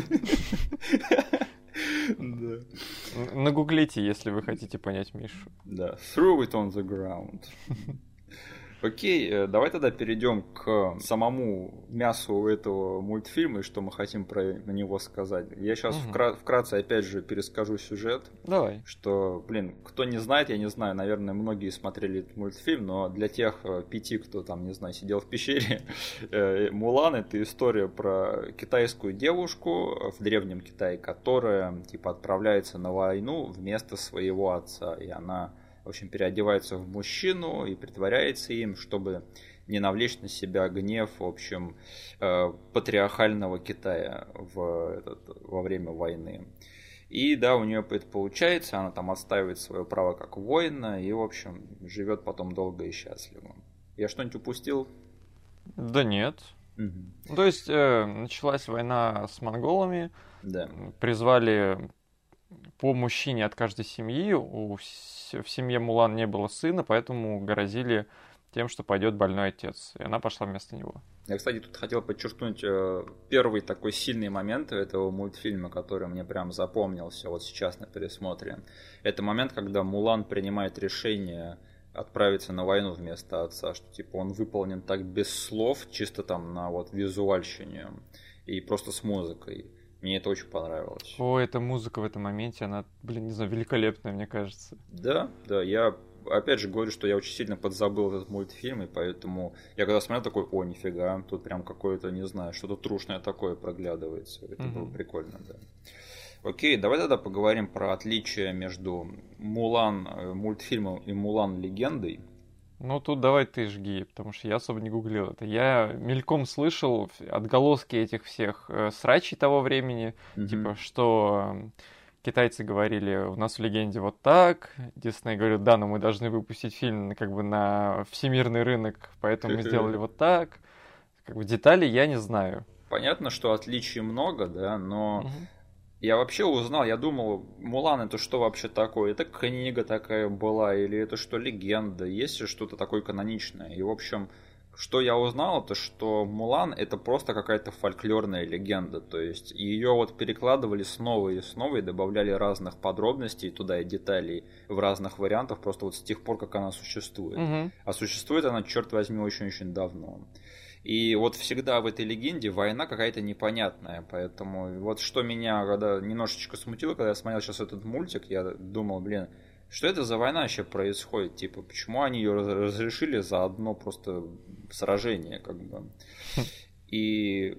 Да. Нагуглите, если вы хотите понять Мишу. Да. Throw it on the ground. Окей, э, давай тогда перейдем к самому мясу этого мультфильма и что мы хотим про него сказать. Я сейчас угу. вкра- вкратце опять же перескажу сюжет. Давай. Что, блин, кто не знает, я не знаю, наверное, многие смотрели этот мультфильм, но для тех э, пяти, кто там, не знаю, сидел в пещере, э, Мулан это история про китайскую девушку в древнем Китае, которая типа отправляется на войну вместо своего отца, и она в общем, переодевается в мужчину и притворяется им, чтобы не навлечь на себя гнев, в общем, э, патриархального Китая в этот, во время войны. И да, у нее это получается, она там отстаивает свое право как воина и, в общем, живет потом долго и счастливо. Я что-нибудь упустил? Да нет. Угу. То есть э, началась война с монголами, да. призвали по мужчине от каждой семьи. У, в семье Мулан не было сына, поэтому грозили тем, что пойдет больной отец. И она пошла вместо него. Я, кстати, тут хотел подчеркнуть э, первый такой сильный момент этого мультфильма, который мне прям запомнился вот сейчас на пересмотре. Это момент, когда Мулан принимает решение отправиться на войну вместо отца, что типа он выполнен так без слов, чисто там на вот визуальщине и просто с музыкой. Мне это очень понравилось. О, эта музыка в этом моменте, она, блин, не знаю, великолепная, мне кажется. Да, да, я опять же говорю, что я очень сильно подзабыл этот мультфильм, и поэтому я когда смотрел такой, о, нифига, тут прям какое-то, не знаю, что-то трушное такое проглядывается. Это угу. было прикольно, да. Окей, давай тогда поговорим про отличия между Мулан э, мультфильмом и Мулан легендой. Ну, тут давай ты жги, потому что я особо не гуглил это. Я мельком слышал отголоски этих всех э, срачей того времени, mm-hmm. типа, что э, китайцы говорили, у нас в легенде вот так, Дисней говорит, да, но мы должны выпустить фильм как бы на всемирный рынок, поэтому мы сделали вот так. Как бы детали я не знаю. Понятно, что отличий много, да, но угу. Я вообще узнал, я думал, Мулан это что вообще такое? Это книга такая была, или это что, легенда? Есть ли что-то такое каноничное? И, в общем, что я узнал, это что Мулан это просто какая-то фольклорная легенда. То есть ее вот перекладывали снова и снова и добавляли разных подробностей туда и деталей в разных вариантах, просто вот с тех пор, как она существует. Угу. А существует она, черт возьми, очень-очень давно. И вот всегда в этой легенде война какая-то непонятная. Поэтому вот что меня когда немножечко смутило, когда я смотрел сейчас этот мультик, я думал, блин, что это за война вообще происходит? Типа, почему они ее разрешили за одно просто сражение, как бы. Хм. И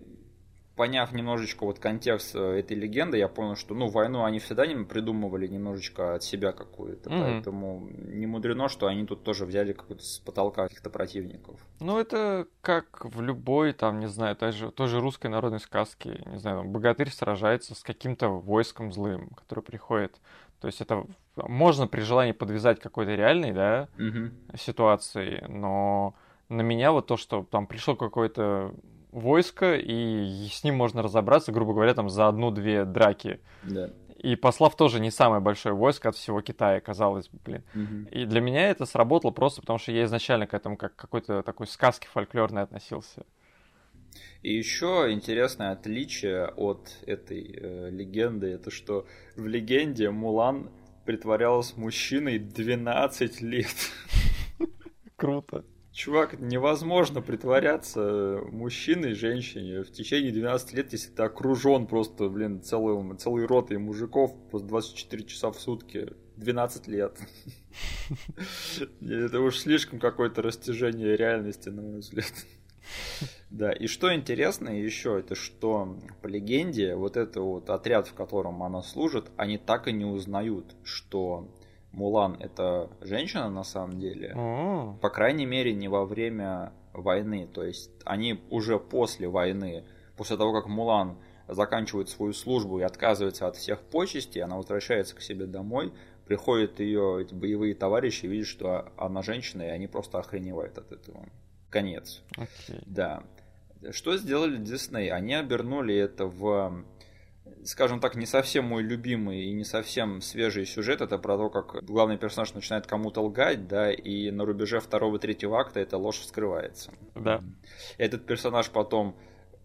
поняв немножечко вот контекст э, этой легенды, я понял, что ну войну они всегда не придумывали немножечко от себя какую-то, mm-hmm. поэтому не мудрено, что они тут тоже взяли какую-то с потолка каких-то противников. Ну это как в любой там, не знаю, тоже, тоже русской народной сказке, не знаю, там, богатырь сражается с каким-то войском злым, который приходит. То есть это можно при желании подвязать какой-то реальной, да, mm-hmm. ситуации, но на меня вот то, что там пришел какой-то войско, и с ним можно разобраться, грубо говоря, там за одну-две драки. Да. И послав тоже не самое большое войско от всего Китая, казалось бы, блин. Мгм. И для меня это сработало просто потому, что я изначально к этому как к какой-то такой сказке фольклорной относился. И еще интересное отличие от этой э, легенды, это что в легенде Мулан притворялась мужчиной 12 лет. Круто. Чувак, невозможно притворяться мужчиной, женщине в течение 12 лет, если ты окружен просто, блин, целым, целой ротой мужиков просто 24 часа в сутки. 12 лет. Это уж слишком какое-то растяжение реальности, на мой взгляд. Да, и что интересно еще, это что по легенде вот это вот отряд, в котором она служит, они так и не узнают, что Мулан это женщина на самом деле. О, По крайней мере, не во время войны. То есть они уже после войны, после того, как Мулан заканчивает свою службу и отказывается от всех почестей, она возвращается к себе домой, приходят ее эти боевые товарищи, видят, что она женщина, и они просто охреневают от этого. Конец. окей. Да. Что сделали Дисней? Они обернули это в, скажем так, не совсем мой любимый и не совсем свежий сюжет. Это про то, как главный персонаж начинает кому-то лгать, да, и на рубеже второго-третьего акта эта ложь вскрывается. Да. Этот персонаж потом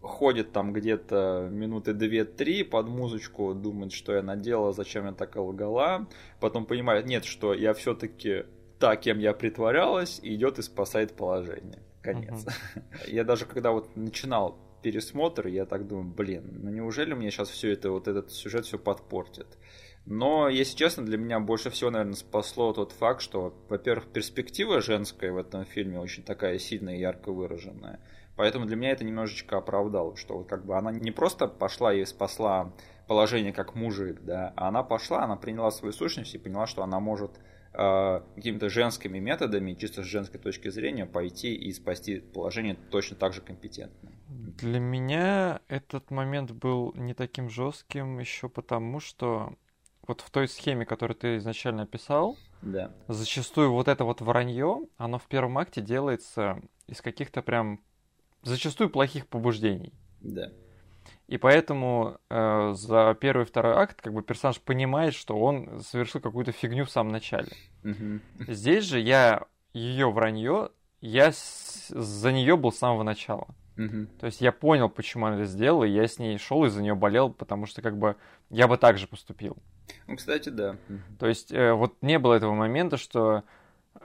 ходит там где-то минуты две-три под музычку, думает, что я наделала, зачем я так лгала. Потом понимает, нет, что я все-таки та, кем я притворялась, идет и спасает положение. Конец. Я даже когда вот начинал пересмотр, я так думаю, блин, ну неужели мне сейчас все это, вот этот сюжет все подпортит? Но, если честно, для меня больше всего, наверное, спасло тот факт, что, во-первых, перспектива женская в этом фильме очень такая сильная и ярко выраженная. Поэтому для меня это немножечко оправдало, что вот как бы она не просто пошла и спасла положение как мужик, да, а она пошла, она приняла свою сущность и поняла, что она может э, какими-то женскими методами, чисто с женской точки зрения, пойти и спасти положение точно так же компетентно. Для меня этот момент был не таким жестким еще потому, что вот в той схеме, которую ты изначально описал, Да. зачастую вот это вот вранье, оно в первом акте делается из каких-то прям зачастую плохих побуждений. Да. И поэтому э, за первый и второй акт как бы персонаж понимает, что он совершил какую-то фигню в самом начале. Здесь же я ее вранье, я с- за нее был с самого начала. Мгм. То есть я понял, почему она это сделала, и я с ней шел и за нее болел, потому что как бы я бы так же поступил. Ну, кстати, да. То есть э, вот не было этого момента, что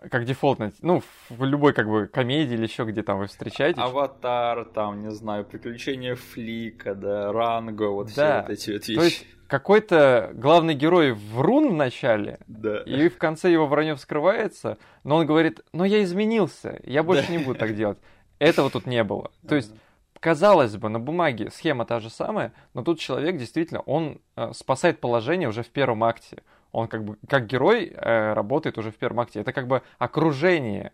э, как дефолтно, ну, в любой как бы комедии или еще где там вы встречаетесь. Аватар, там, не знаю, приключения Флика, да, Ранго, вот все Да. вот эти вот То вещи. есть какой-то главный герой врун в начале, Да. и в конце его вранье вскрывается, но он говорит, но я изменился, я больше Да. не буду так делать. Этого тут не было. То есть Казалось бы, на бумаге схема та же самая, но тут человек действительно, он э, спасает положение уже в первом акте. Он как бы, как герой, э, работает уже в первом акте. Это как бы окружение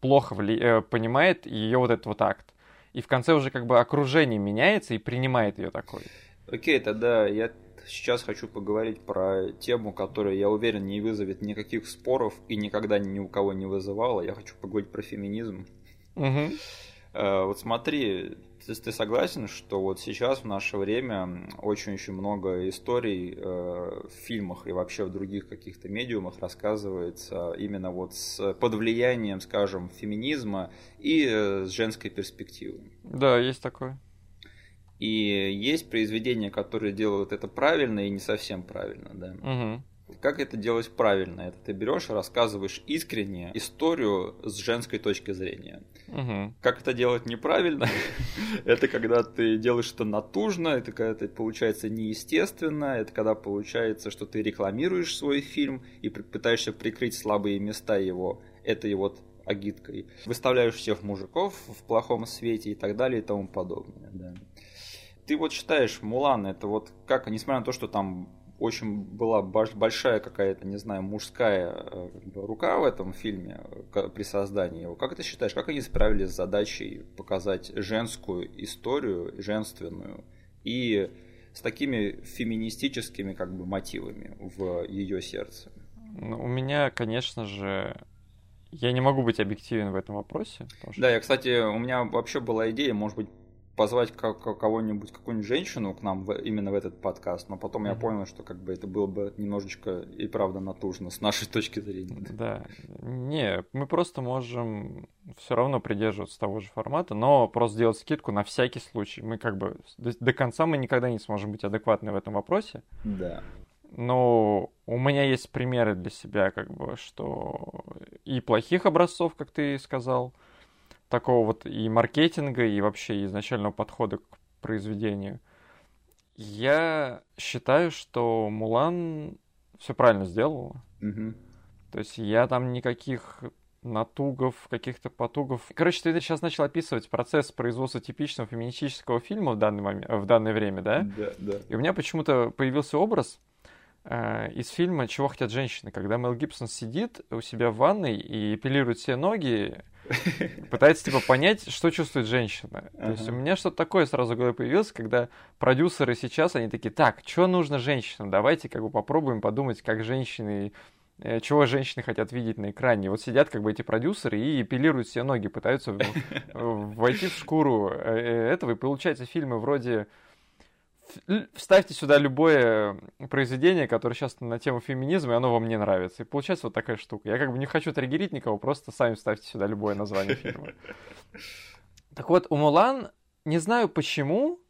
плохо вли- э, понимает ее вот этот вот акт. И в конце уже как бы окружение меняется и принимает ее такой. Окей, тогда я сейчас хочу поговорить про тему, которая, я уверен, не вызовет никаких споров и никогда ни у кого не вызывала. Я хочу поговорить про феминизм. Э, Вот смотри, ты, ты согласен, что вот сейчас в наше время очень-очень много историй э, в фильмах и вообще в других каких-то медиумах рассказывается именно вот с, под влиянием, скажем, феминизма и э, с женской перспективы. Да, есть такое. И есть произведения, которые делают это правильно и не совсем правильно, да. Мгм. Как это делать правильно? Это ты берешь и рассказываешь искренне историю с женской точки зрения. Мгм. Как это делать неправильно? Это когда ты делаешь это натужно, это когда это получается неестественно, это когда получается, что ты рекламируешь свой фильм и пытаешься прикрыть слабые места его этой вот агиткой. Выставляешь всех мужиков в плохом свете и так далее и тому подобное. да. Ты вот считаешь, Мулан, это вот как, несмотря на то, что там очень была большая какая-то, не знаю, мужская э, рука в этом фильме э, при создании его. Как ты считаешь, как они справились с задачей показать женскую историю, женственную, и с такими феминистическими как бы мотивами в ее сердце? Ну, у меня, конечно же, я не могу быть объективен в этом вопросе. что- Да, я, кстати, у меня вообще была идея, может быть, позвать кого-нибудь, какую-нибудь женщину к нам в, именно в этот подкаст, но потом mm-hmm. я понял, что как бы это было бы немножечко и правда натужно с нашей точки зрения. Да, не, мы просто можем все равно придерживаться того же формата, но просто сделать скидку на всякий случай. Мы как бы до, до конца мы никогда не сможем быть адекватны в этом вопросе. Да. Но у меня есть примеры для себя, как бы, что и плохих образцов, как ты сказал, такого вот и маркетинга, и вообще изначального подхода к произведению. Я считаю, что Мулан все правильно сделала. Угу. То есть я там никаких натугов, каких-то потугов. Короче, ты сейчас начал описывать процесс производства типичного феминистического фильма в данный момент, в данное время, да? Да, да. И у меня почему-то появился образ э, из фильма «Чего хотят женщины», когда Мел Гибсон сидит у себя в ванной и эпилирует все ноги, пытается типа понять, что чувствует женщина. То есть у меня что-то такое сразу в голове появилось, когда продюсеры сейчас, они такие, так, что нужно женщинам? Давайте как бы попробуем подумать, как женщины э, чего женщины хотят видеть на экране. Вот сидят как бы эти продюсеры и эпилируют все ноги, пытаются войти в шкуру э, э, этого. И получается фильмы вроде вставьте сюда любое произведение, которое сейчас на тему феминизма, и оно вам не нравится. И получается вот такая штука. Я как бы не хочу триггерить никого, просто сами вставьте сюда любое название фильма. Так вот, у Мулан, не знаю почему,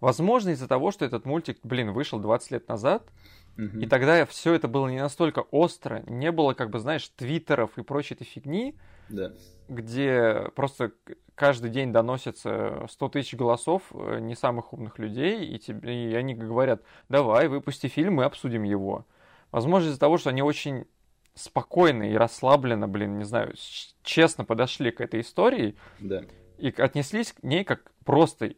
возможно из-за того, что этот мультик, блин, вышел 20 лет назад, Угу. И тогда все это было не настолько остро, не было, как бы, знаешь, твиттеров и прочей этой фигни, да. где просто каждый день доносится 100 тысяч голосов э, не самых умных людей, и, тебе, и они говорят, давай, выпусти фильм, мы обсудим его. Возможно, из-за того, что они очень спокойно и расслабленно, блин, не знаю, честно подошли к этой истории да. и отнеслись к ней как просто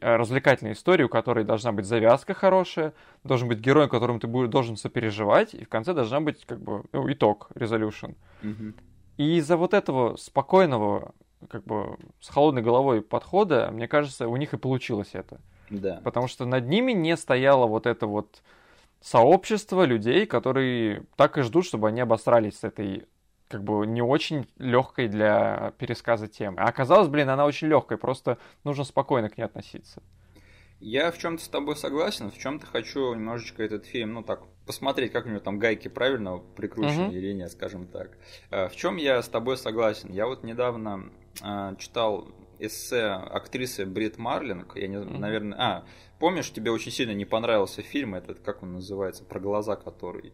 Э, развлекательной истории, у которой должна быть завязка хорошая, должен быть герой, которым ты будешь, должен сопереживать, и в конце должна быть как бы ну, итог. Угу. И из-за вот этого спокойного, как бы с холодной головой подхода, мне кажется, у них и получилось это. Да. Потому что над ними не стояло вот это вот сообщество людей, которые так и ждут, чтобы они обосрались с этой как бы не очень легкой для пересказа темы. А оказалось, блин, она очень легкая, просто нужно спокойно к ней относиться. Я в чем-то с тобой согласен, в чем-то хочу немножечко этот фильм, ну так, посмотреть, как у него там гайки правильно прикручены uh-huh. или нет, скажем так. А, в чем я с тобой согласен? Я вот недавно читал эссе актрисы Брит Марлинг, я не, uh-huh. наверное, а, помнишь, тебе очень сильно не понравился фильм этот, как он называется, про глаза который,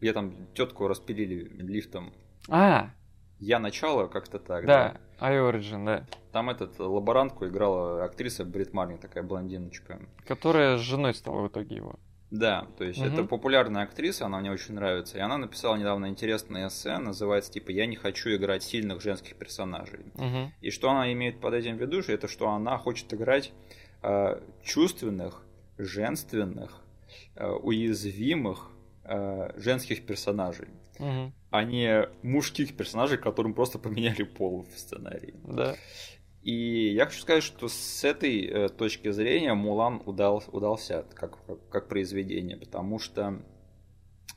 где там тетку распилили лифтом. А, я начало как-то так, да? Да, iOrigin, да. Там этот лаборантку играла актриса Брит Марлин, такая блондиночка. Которая с женой стала в итоге его. Да, то есть угу. это популярная актриса, она мне очень нравится. И она написала недавно интересное эссе, называется типа «Я не хочу играть сильных женских персонажей». Угу. И что она имеет под этим в виду, это что она хочет играть э, чувственных, женственных, э, уязвимых э, женских персонажей угу. а не мужских персонажей, которым просто поменяли пол в сценарии. Да. И я хочу сказать, что с этой э, точки зрения Мулан удал, удался как, как, как произведение, потому что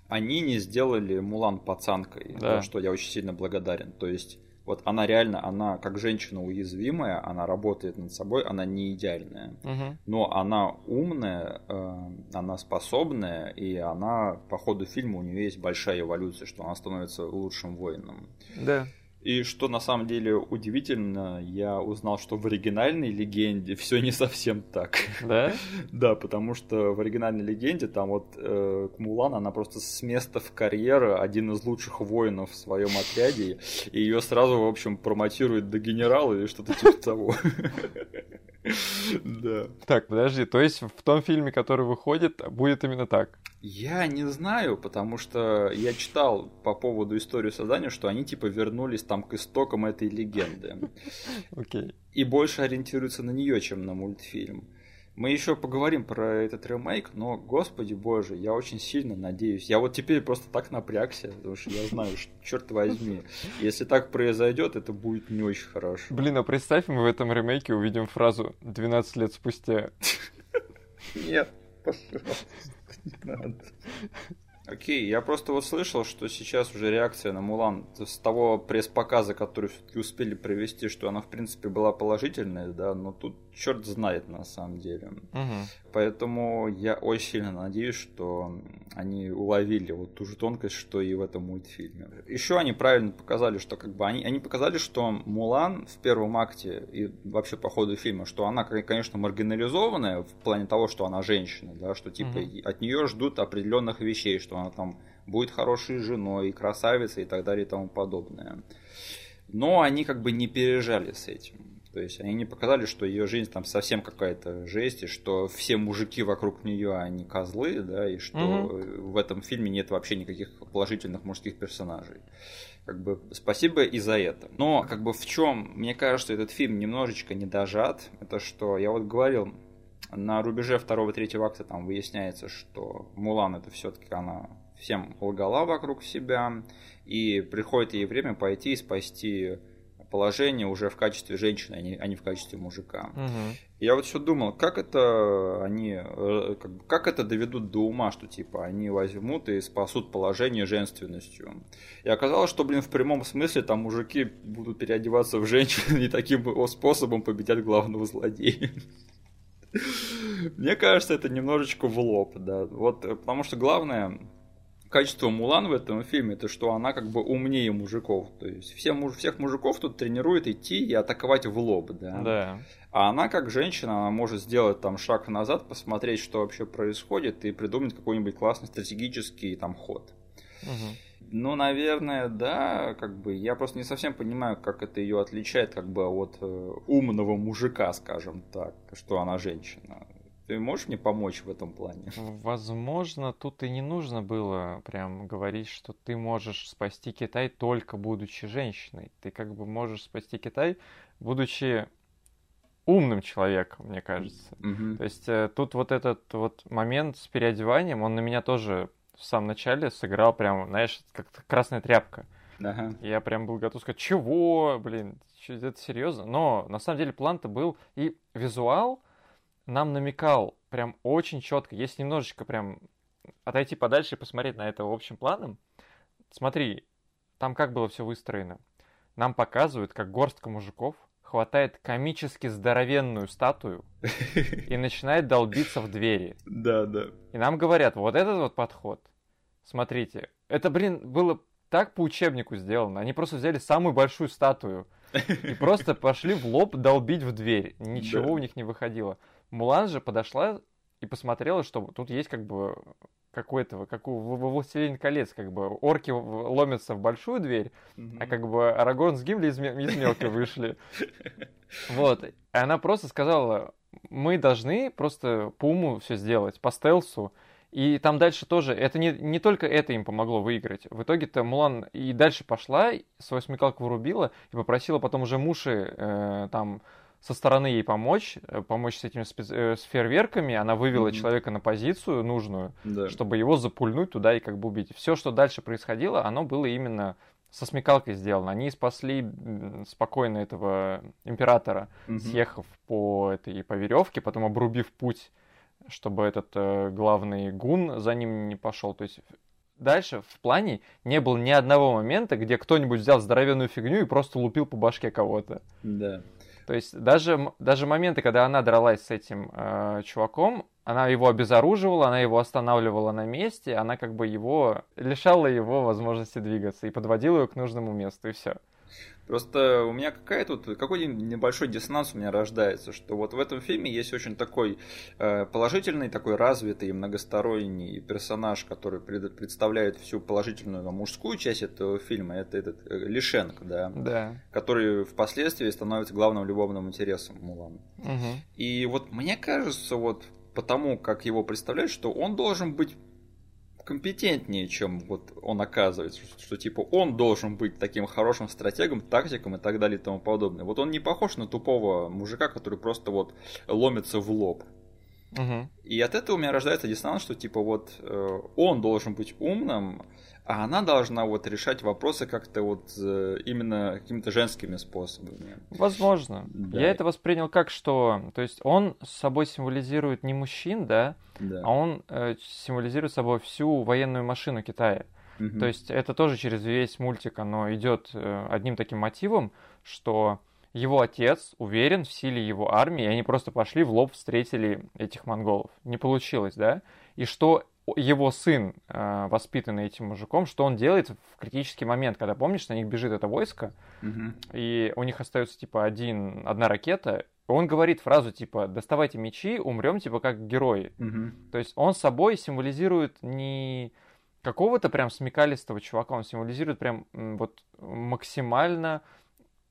они не сделали Мулан пацанкой, да. за что я очень сильно благодарен. То есть вот она реально, она как женщина уязвимая, она работает над собой, она не идеальная, угу. но она умная, э, она способная, и она по ходу фильма у нее есть большая эволюция, что она становится лучшим воином. Да. И что на самом деле удивительно, я узнал, что в оригинальной легенде все не совсем так. Да? да, потому что в оригинальной легенде там вот э, Мулан, она просто с места в карьеру один из лучших воинов в своем отряде, и ее сразу, в общем, промотируют до генерала или что-то типа того. Да. Так, подожди, то есть в том фильме, который выходит, будет именно так? Я не знаю, потому что я читал по поводу истории создания, что они типа вернулись там к истокам этой легенды. Okay. И больше ориентируются на нее, чем на мультфильм. Мы еще поговорим про этот ремейк, но, господи боже, я очень сильно надеюсь. Я вот теперь просто так напрягся, потому что я знаю, что, черт возьми, если так произойдет, это будет не очень хорошо. Блин, а представь, мы в этом ремейке увидим фразу «12 лет спустя». Нет, пожалуйста, Окей, я просто вот слышал, что сейчас уже реакция на Мулан с того пресс-показа, который все-таки успели провести, что она в принципе была положительная, да, но тут черт знает на самом деле. Угу. Поэтому я очень сильно надеюсь, что они уловили вот ту же тонкость, что и в этом мультфильме. Еще они правильно показали, что как бы они, они показали, что Мулан в первом акте и вообще по ходу фильма, что она, конечно, маргинализованная в плане того, что она женщина, да, что типа угу. от нее ждут определенных вещей, что она там будет хорошей женой, красавицей и так далее и тому подобное. Но они как бы не пережали с этим. То есть они не показали, что ее жизнь там совсем какая-то жесть, и что все мужики вокруг нее они козлы, да, и что угу. в этом фильме нет вообще никаких положительных мужских персонажей. Как бы спасибо и за это. Но как бы в чем, мне кажется, этот фильм немножечко не дожат, это что я вот говорил, на рубеже второго-третьего акта там выясняется, что Мулан это все-таки она всем лгала вокруг себя, и приходит ей время пойти и спасти положение уже в качестве женщины, а не, а не в качестве мужика. Угу. Я вот все думал, как это они, э, как, как это доведут до ума, что типа они возьмут и спасут положение женственностью. И оказалось, что, блин, в прямом смысле там мужики будут переодеваться в женщин и таким способом победят главного злодея. Мне кажется, это немножечко в лоб, да. Вот, э, потому что главное, качество Мулан в этом фильме, это что она как бы умнее мужиков. То есть все, всех мужиков тут тренирует идти и атаковать в лоб, да. Да. А она как женщина, она может сделать там шаг назад, посмотреть, что вообще происходит, и придумать какой-нибудь классный стратегический там ход. Угу. Ну, наверное, да, как бы я просто не совсем понимаю, как это ее отличает как бы от э, умного мужика, скажем так, что она женщина. Ты можешь мне помочь в этом плане? Возможно, тут и не нужно было прям говорить, что ты можешь спасти Китай только будучи женщиной. Ты как бы можешь спасти Китай, будучи умным человеком, мне кажется. Mm-hmm. То есть э, тут вот этот вот момент с переодеванием, он на меня тоже в самом начале сыграл прям, знаешь, как красная тряпка. Ага. Я прям был готов сказать, чего, блин, это серьезно? Но на самом деле план-то был и визуал, нам намекал прям очень четко, если немножечко прям отойти подальше и посмотреть на это общим планом, смотри, там как было все выстроено. Нам показывают, как горстка мужиков хватает комически здоровенную статую и начинает долбиться в двери. Да, да. И нам говорят, вот этот вот подход, смотрите, это, блин, было так по учебнику сделано. Они просто взяли самую большую статую и просто пошли в лоб долбить в дверь. Ничего да. у них не выходило. Мулан же подошла и посмотрела, что тут есть как бы какой-то, как у во «Властелин колец», как бы орки ломятся в большую дверь, mm-hmm. а как бы Арагорн с Гимли из, из мелкой вышли. Вот. И она просто сказала, мы должны просто по уму все сделать, по стелсу. И там дальше тоже, это не, не только это им помогло выиграть. В итоге-то Мулан и дальше пошла, свою смекалку вырубила и попросила потом уже Муши э, там со стороны ей помочь, э, помочь с этими спец... э, с фейерверками, она вывела mm-hmm. человека на позицию нужную, да. чтобы его запульнуть туда и как бы убить. Все, что дальше происходило, оно было именно со смекалкой сделано. Они спасли спокойно этого императора, mm-hmm. съехав по этой по веревке, потом обрубив путь, чтобы этот э, главный гун за ним не пошел. То есть дальше в плане не было ни одного момента, где кто-нибудь взял здоровенную фигню и просто лупил по башке кого-то. Да. То есть даже, даже моменты, когда она дралась с этим э, чуваком, она его обезоруживала, она его останавливала на месте, она как бы его лишала его возможности двигаться и подводила его к нужному месту, и все. Просто у меня какая-то вот какой небольшой диссонанс у меня рождается, что вот в этом фильме есть очень такой э, положительный, такой развитый, многосторонний персонаж, который пред, представляет всю положительную мужскую часть этого фильма. Это этот э, Лишенко, да, да, который впоследствии становится главным любовным интересом Мулана. Угу. И вот мне кажется, вот потому как его представляют, что он должен быть компетентнее, чем вот он оказывается, что, что типа он должен быть таким хорошим стратегом, тактиком и так далее и тому подобное. Вот он не похож на тупого мужика, который просто вот ломится в лоб. Мгм. И от этого у меня рождается диссонанс, что типа вот э, он должен быть умным, а она должна вот решать вопросы как-то вот э, именно какими-то женскими способами. Возможно. Да. Я это воспринял как, что... То есть он с собой символизирует не мужчин, да, Да. а он э, символизирует собой всю военную машину Китая. Мгм. То есть это тоже через весь мультик оно идет э, одним таким мотивом, что его отец уверен в силе его армии, и они просто пошли в лоб встретили этих монголов. Не получилось, да? И что его сын, э, воспитанный этим мужиком, что он делает в критический момент, когда, помнишь, на них бежит это войско, Мгм. и у них остается типа один, одна ракета, он говорит фразу типа «доставайте мечи, умрем типа как герои». Мгм. То есть он собой символизирует не какого-то прям смекалистого чувака, он символизирует прям вот максимально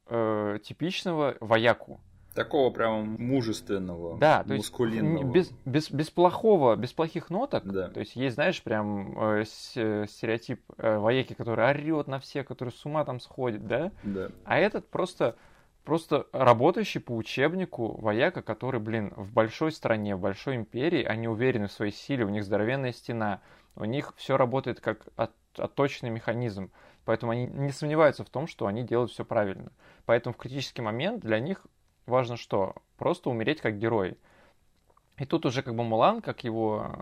э, типичного вояку. Такого прям мужественного, Да, то есть мускулинного. н- без, без, без плохого, без плохих ноток. Да. То есть есть, знаешь, прям э, э, стереотип э, вояки, который орет на всех, который с ума там сходит, да? Да. А этот просто, просто работающий по учебнику вояка, который, блин, в большой стране, в большой империи, они уверены в своей силе, у них здоровенная стена, у них все работает как от- отточенный механизм. Поэтому они не сомневаются в том, что они делают все правильно. Поэтому в критический момент для них важно что? Просто умереть как герой. И тут уже как бы Мулан, как его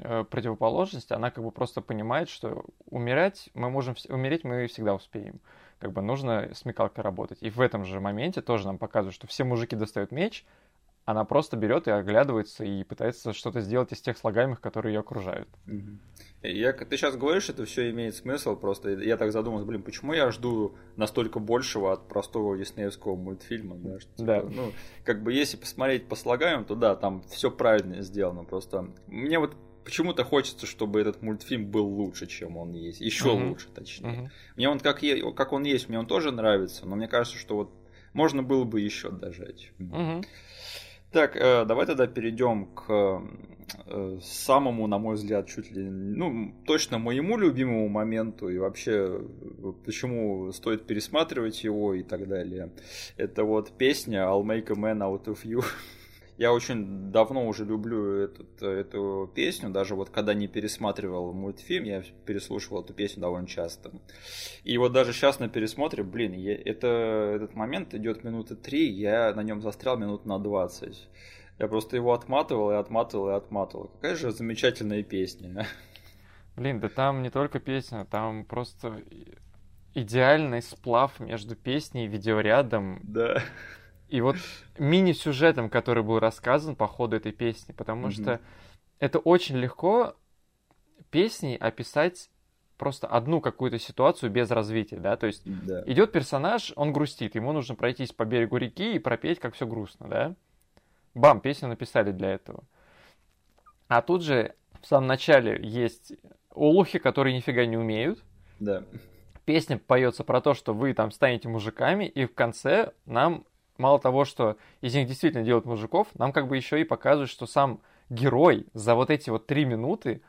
э, противоположность, она как бы просто понимает, что умирать мы можем, умереть мы всегда успеем. Как бы нужно смекалкой работать. И в этом же моменте тоже нам показывают, что все мужики достают меч, она просто берет и оглядывается и пытается что-то сделать из тех слагаемых, которые ее окружают. Я, ты сейчас говоришь, это все имеет смысл, просто я так задумался, блин, почему я жду настолько большего от простого диснеевского мультфильма, да, что, типа, Да. ну, как бы если посмотреть по слагаемым, то да, там все правильно сделано, просто мне вот почему-то хочется, чтобы этот мультфильм был лучше, чем он есть, еще Мгм. лучше, точнее. Мгм. Мне он как, е- как он есть, мне он тоже нравится, но мне кажется, что вот можно было бы еще дожать. Мгм. Так, э, давай тогда перейдем к э, самому, на мой взгляд, чуть ли, ну, точно моему любимому моменту и вообще, почему стоит пересматривать его и так далее. Это вот песня I'll make a man out of you. Я очень давно уже люблю этот, эту песню, даже вот когда не пересматривал мультфильм, я переслушивал эту песню довольно часто. И вот даже сейчас на пересмотре, блин, я- это, этот момент идет минуты три, я на нем застрял минут на 20. Я просто его отматывал и отматывал и отматывал. Какая же замечательная песня. Блин, да там не только песня, там просто идеальный сплав между песней и видеорядом Да. И вот мини-сюжетом, который был рассказан по ходу этой песни, потому Мгм. что это очень легко песней описать просто одну какую-то ситуацию без развития, да, то есть Да. идет персонаж, он грустит, ему нужно пройтись по берегу реки и пропеть, как все грустно, да? Бам, песню написали для этого. А тут же в самом начале есть олухи, которые нифига не умеют. Да. Песня поется про то, что вы там станете мужиками, и в конце нам мало того, что из них действительно делают мужиков, нам как бы еще и показывают, что сам герой за вот эти вот три минуты,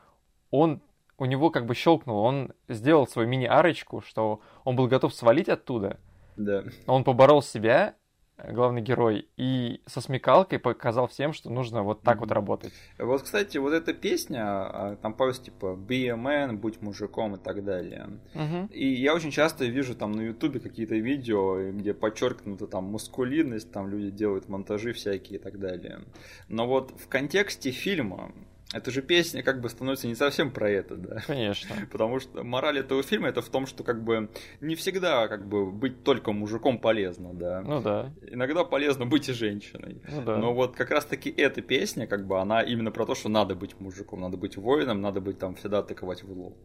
он у него как бы щелкнул, он сделал свою мини-арочку, что он был готов свалить оттуда, Да. он поборол себя, главный герой, и со смекалкой показал всем, что нужно вот так вот работать. Вот, кстати, вот эта песня, а, там поется типа «Be a man», «Будь мужиком» и так далее. Мгм. И я очень часто вижу там на ютубе какие-то видео, где подчеркнута там мускулинность, там люди делают монтажи всякие и так далее. Но вот в контексте фильма эта же песня как бы становится не совсем про это, да. Конечно. Потому что мораль этого фильма это в том, что как бы не всегда как бы быть только мужиком полезно, да. Ну да, Иногда полезно быть и женщиной. ну да. Но вот как раз таки эта песня, как бы, она именно про то, что надо быть мужиком, надо быть воином, надо быть там всегда атаковать в лоб.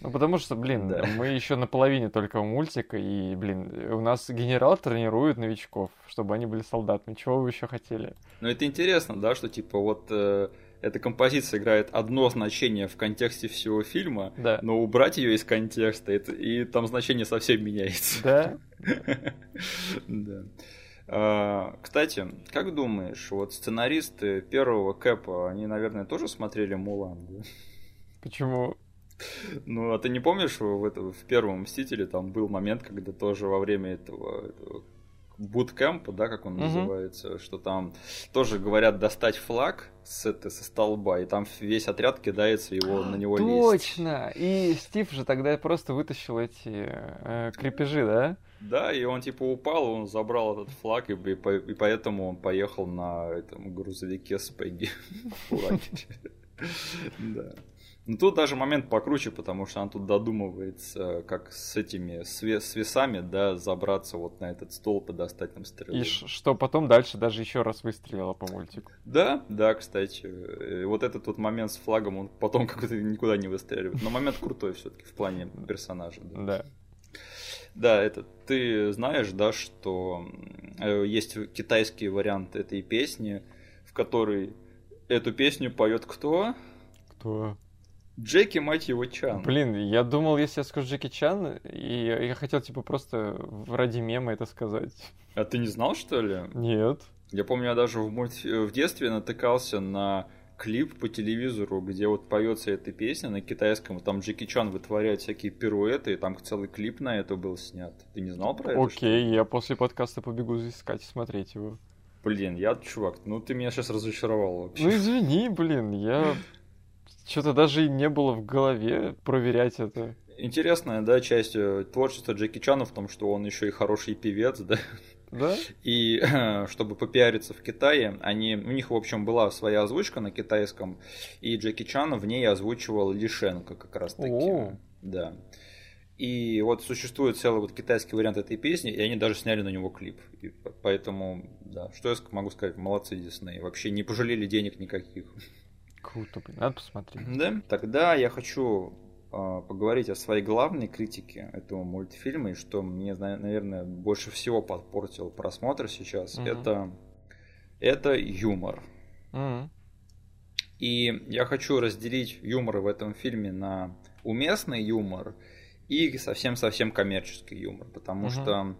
Ну, потому что, блин, Да. мы еще на половине только мультика, и, блин, у нас генерал тренирует новичков, чтобы они были солдатами. Чего вы еще хотели? Но это интересно, да, что типа вот э, эта композиция играет одно значение в контексте всего фильма, Да. но убрать ее из контекста, это, и там значение совсем меняется. Да? Да. А, Кстати, как думаешь, вот сценаристы первого Кэпа, они, наверное, тоже смотрели Мулан, да? Почему? Ну, а ты не помнишь, в, это- в первом Мстителе там был момент, когда тоже во время этого, этого буткемпа, да, как он Мгм. называется, что там тоже говорят достать флаг с, это, со столба, и там весь отряд кидается его на него лезть. Точно! И Стив же тогда просто вытащил эти э, крепежи, да? Да, и он типа упал, он забрал этот флаг, и, и и поэтому он поехал на этом грузовике с Пегги. Да. Ну тут даже момент покруче, потому что он тут додумывается, как с этими с ве- с весами, да, забраться вот на этот столб и достать там стрелу. И что потом дальше даже еще раз выстрелило по мультику. Да, да, кстати. Э, Вот этот вот момент с флагом, он потом как-то никуда не выстреливает. Но момент крутой все-таки в плане персонажа. Да. Да. Да, это ты знаешь, да, что э, есть китайский вариант этой песни, в которой эту песню поет кто? Кто? Джеки, мать его, Чан. Блин, я думал, если я скажу Джеки Чан, и я я хотел, типа, просто ради мема это сказать. А ты не знал, что ли? Нет. Я помню, я даже в, мультфи- в детстве натыкался на клип по телевизору, где вот поется эта песня на китайском, там Джеки Чан вытворяет всякие пируэты, и там целый клип на это был снят. Ты не знал про это? что? Окей, я после подкаста побегу искать и смотреть его. Блин, я, чувак, ну ты меня сейчас разочаровал вообще. Ну извини, блин, я... Что-то даже и не было в голове проверять это. Интересная, да, часть э, творчества Джеки Чана в том, что он еще и хороший певец, да, Да? и чтобы попиариться в Китае, они, у них, в общем, была своя озвучка на китайском, и Джеки Чана в ней озвучивал Лишенко как раз таки, О. да. И вот существует целый вот китайский вариант этой песни, и они даже сняли на него клип. И по- поэтому, да, что я могу сказать, молодцы Дисней. Вообще не пожалели денег никаких. Круто, блин, надо посмотреть. Да? Тогда я хочу а, поговорить о своей главной критике этого мультфильма, и что мне, наверное, больше всего подпортил просмотр сейчас, Мгм. это, это юмор. М, И я хочу разделить юмор в этом фильме на уместный юмор и совсем-совсем коммерческий юмор, потому Мгм. что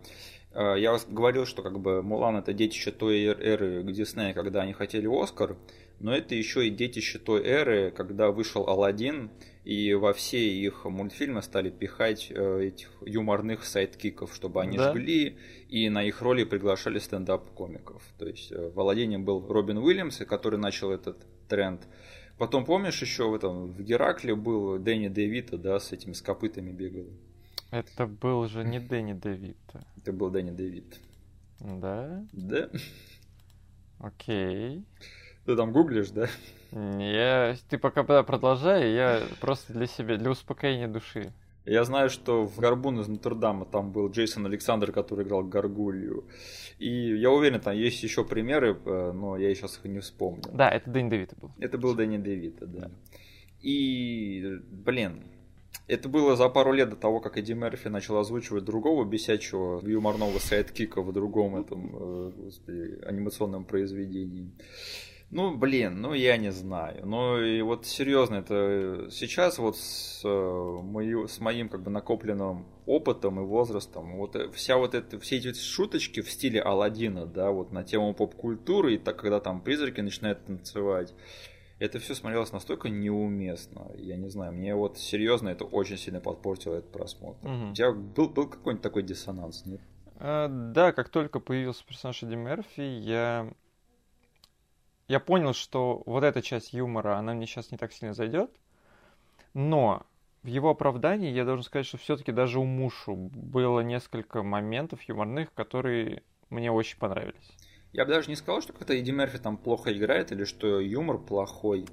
э, я говорил, что как бы Мулан это детище той эр- эры Диснея, когда они хотели Оскар, но это еще и детище той эры, когда вышел Алладин, и во все их мультфильмы стали пихать э, этих юморных sidekick ов, чтобы они Да. жгли, и на их роли приглашали стендап-комиков. То есть э, в Алладине был Робин Уильямс, который начал этот тренд. Потом, помнишь, еще в этом в Геракле был Дэнни Девита, да, с этими с копытами бегал. Это был же не Дэнни Девита. Это был Дэнни Девит. Да? Да? Окей. Ты там гуглишь, да? Я... Ты пока продолжай, я просто для себя, для успокоения души. Я знаю, что в Горбун из Нотр-Дама там был Джейсон Александр, который играл Гаргулью. И я уверен, там есть еще примеры, э, но я сейчас их не вспомню. Да, это Дэнни Девита был. Это был Дэнни Девита, да. И, блин, это было за пару лет до того, как Эдди Мерфи начал озвучивать другого бесячего юморного sidekick а в другом этом, э, господи, анимационном произведении. Ну, блин, ну я не знаю. Ну и вот серьезно, это сейчас вот с, э, мою, с моим как бы накопленным опытом и возрастом, вот э, вся вот эта, все эти шуточки в стиле Алладина, да, вот на тему поп-культуры, и так, когда там призраки начинают танцевать, это все смотрелось настолько неуместно. Я не знаю, мне вот серьезно это очень сильно подпортило этот просмотр. Мгм. У тебя был, был какой-нибудь такой диссонанс, нет? А, да, как только появился персонаж Эдди Мерфи, я... Я понял, что вот эта часть юмора, она мне сейчас не так сильно зайдет. Но в его оправдании я должен сказать, что все-таки даже у Мушу было несколько моментов юморных, которые мне очень понравились. Я бы даже не сказал, что как-то Эдди Мерфи там плохо играет или что юмор плохой.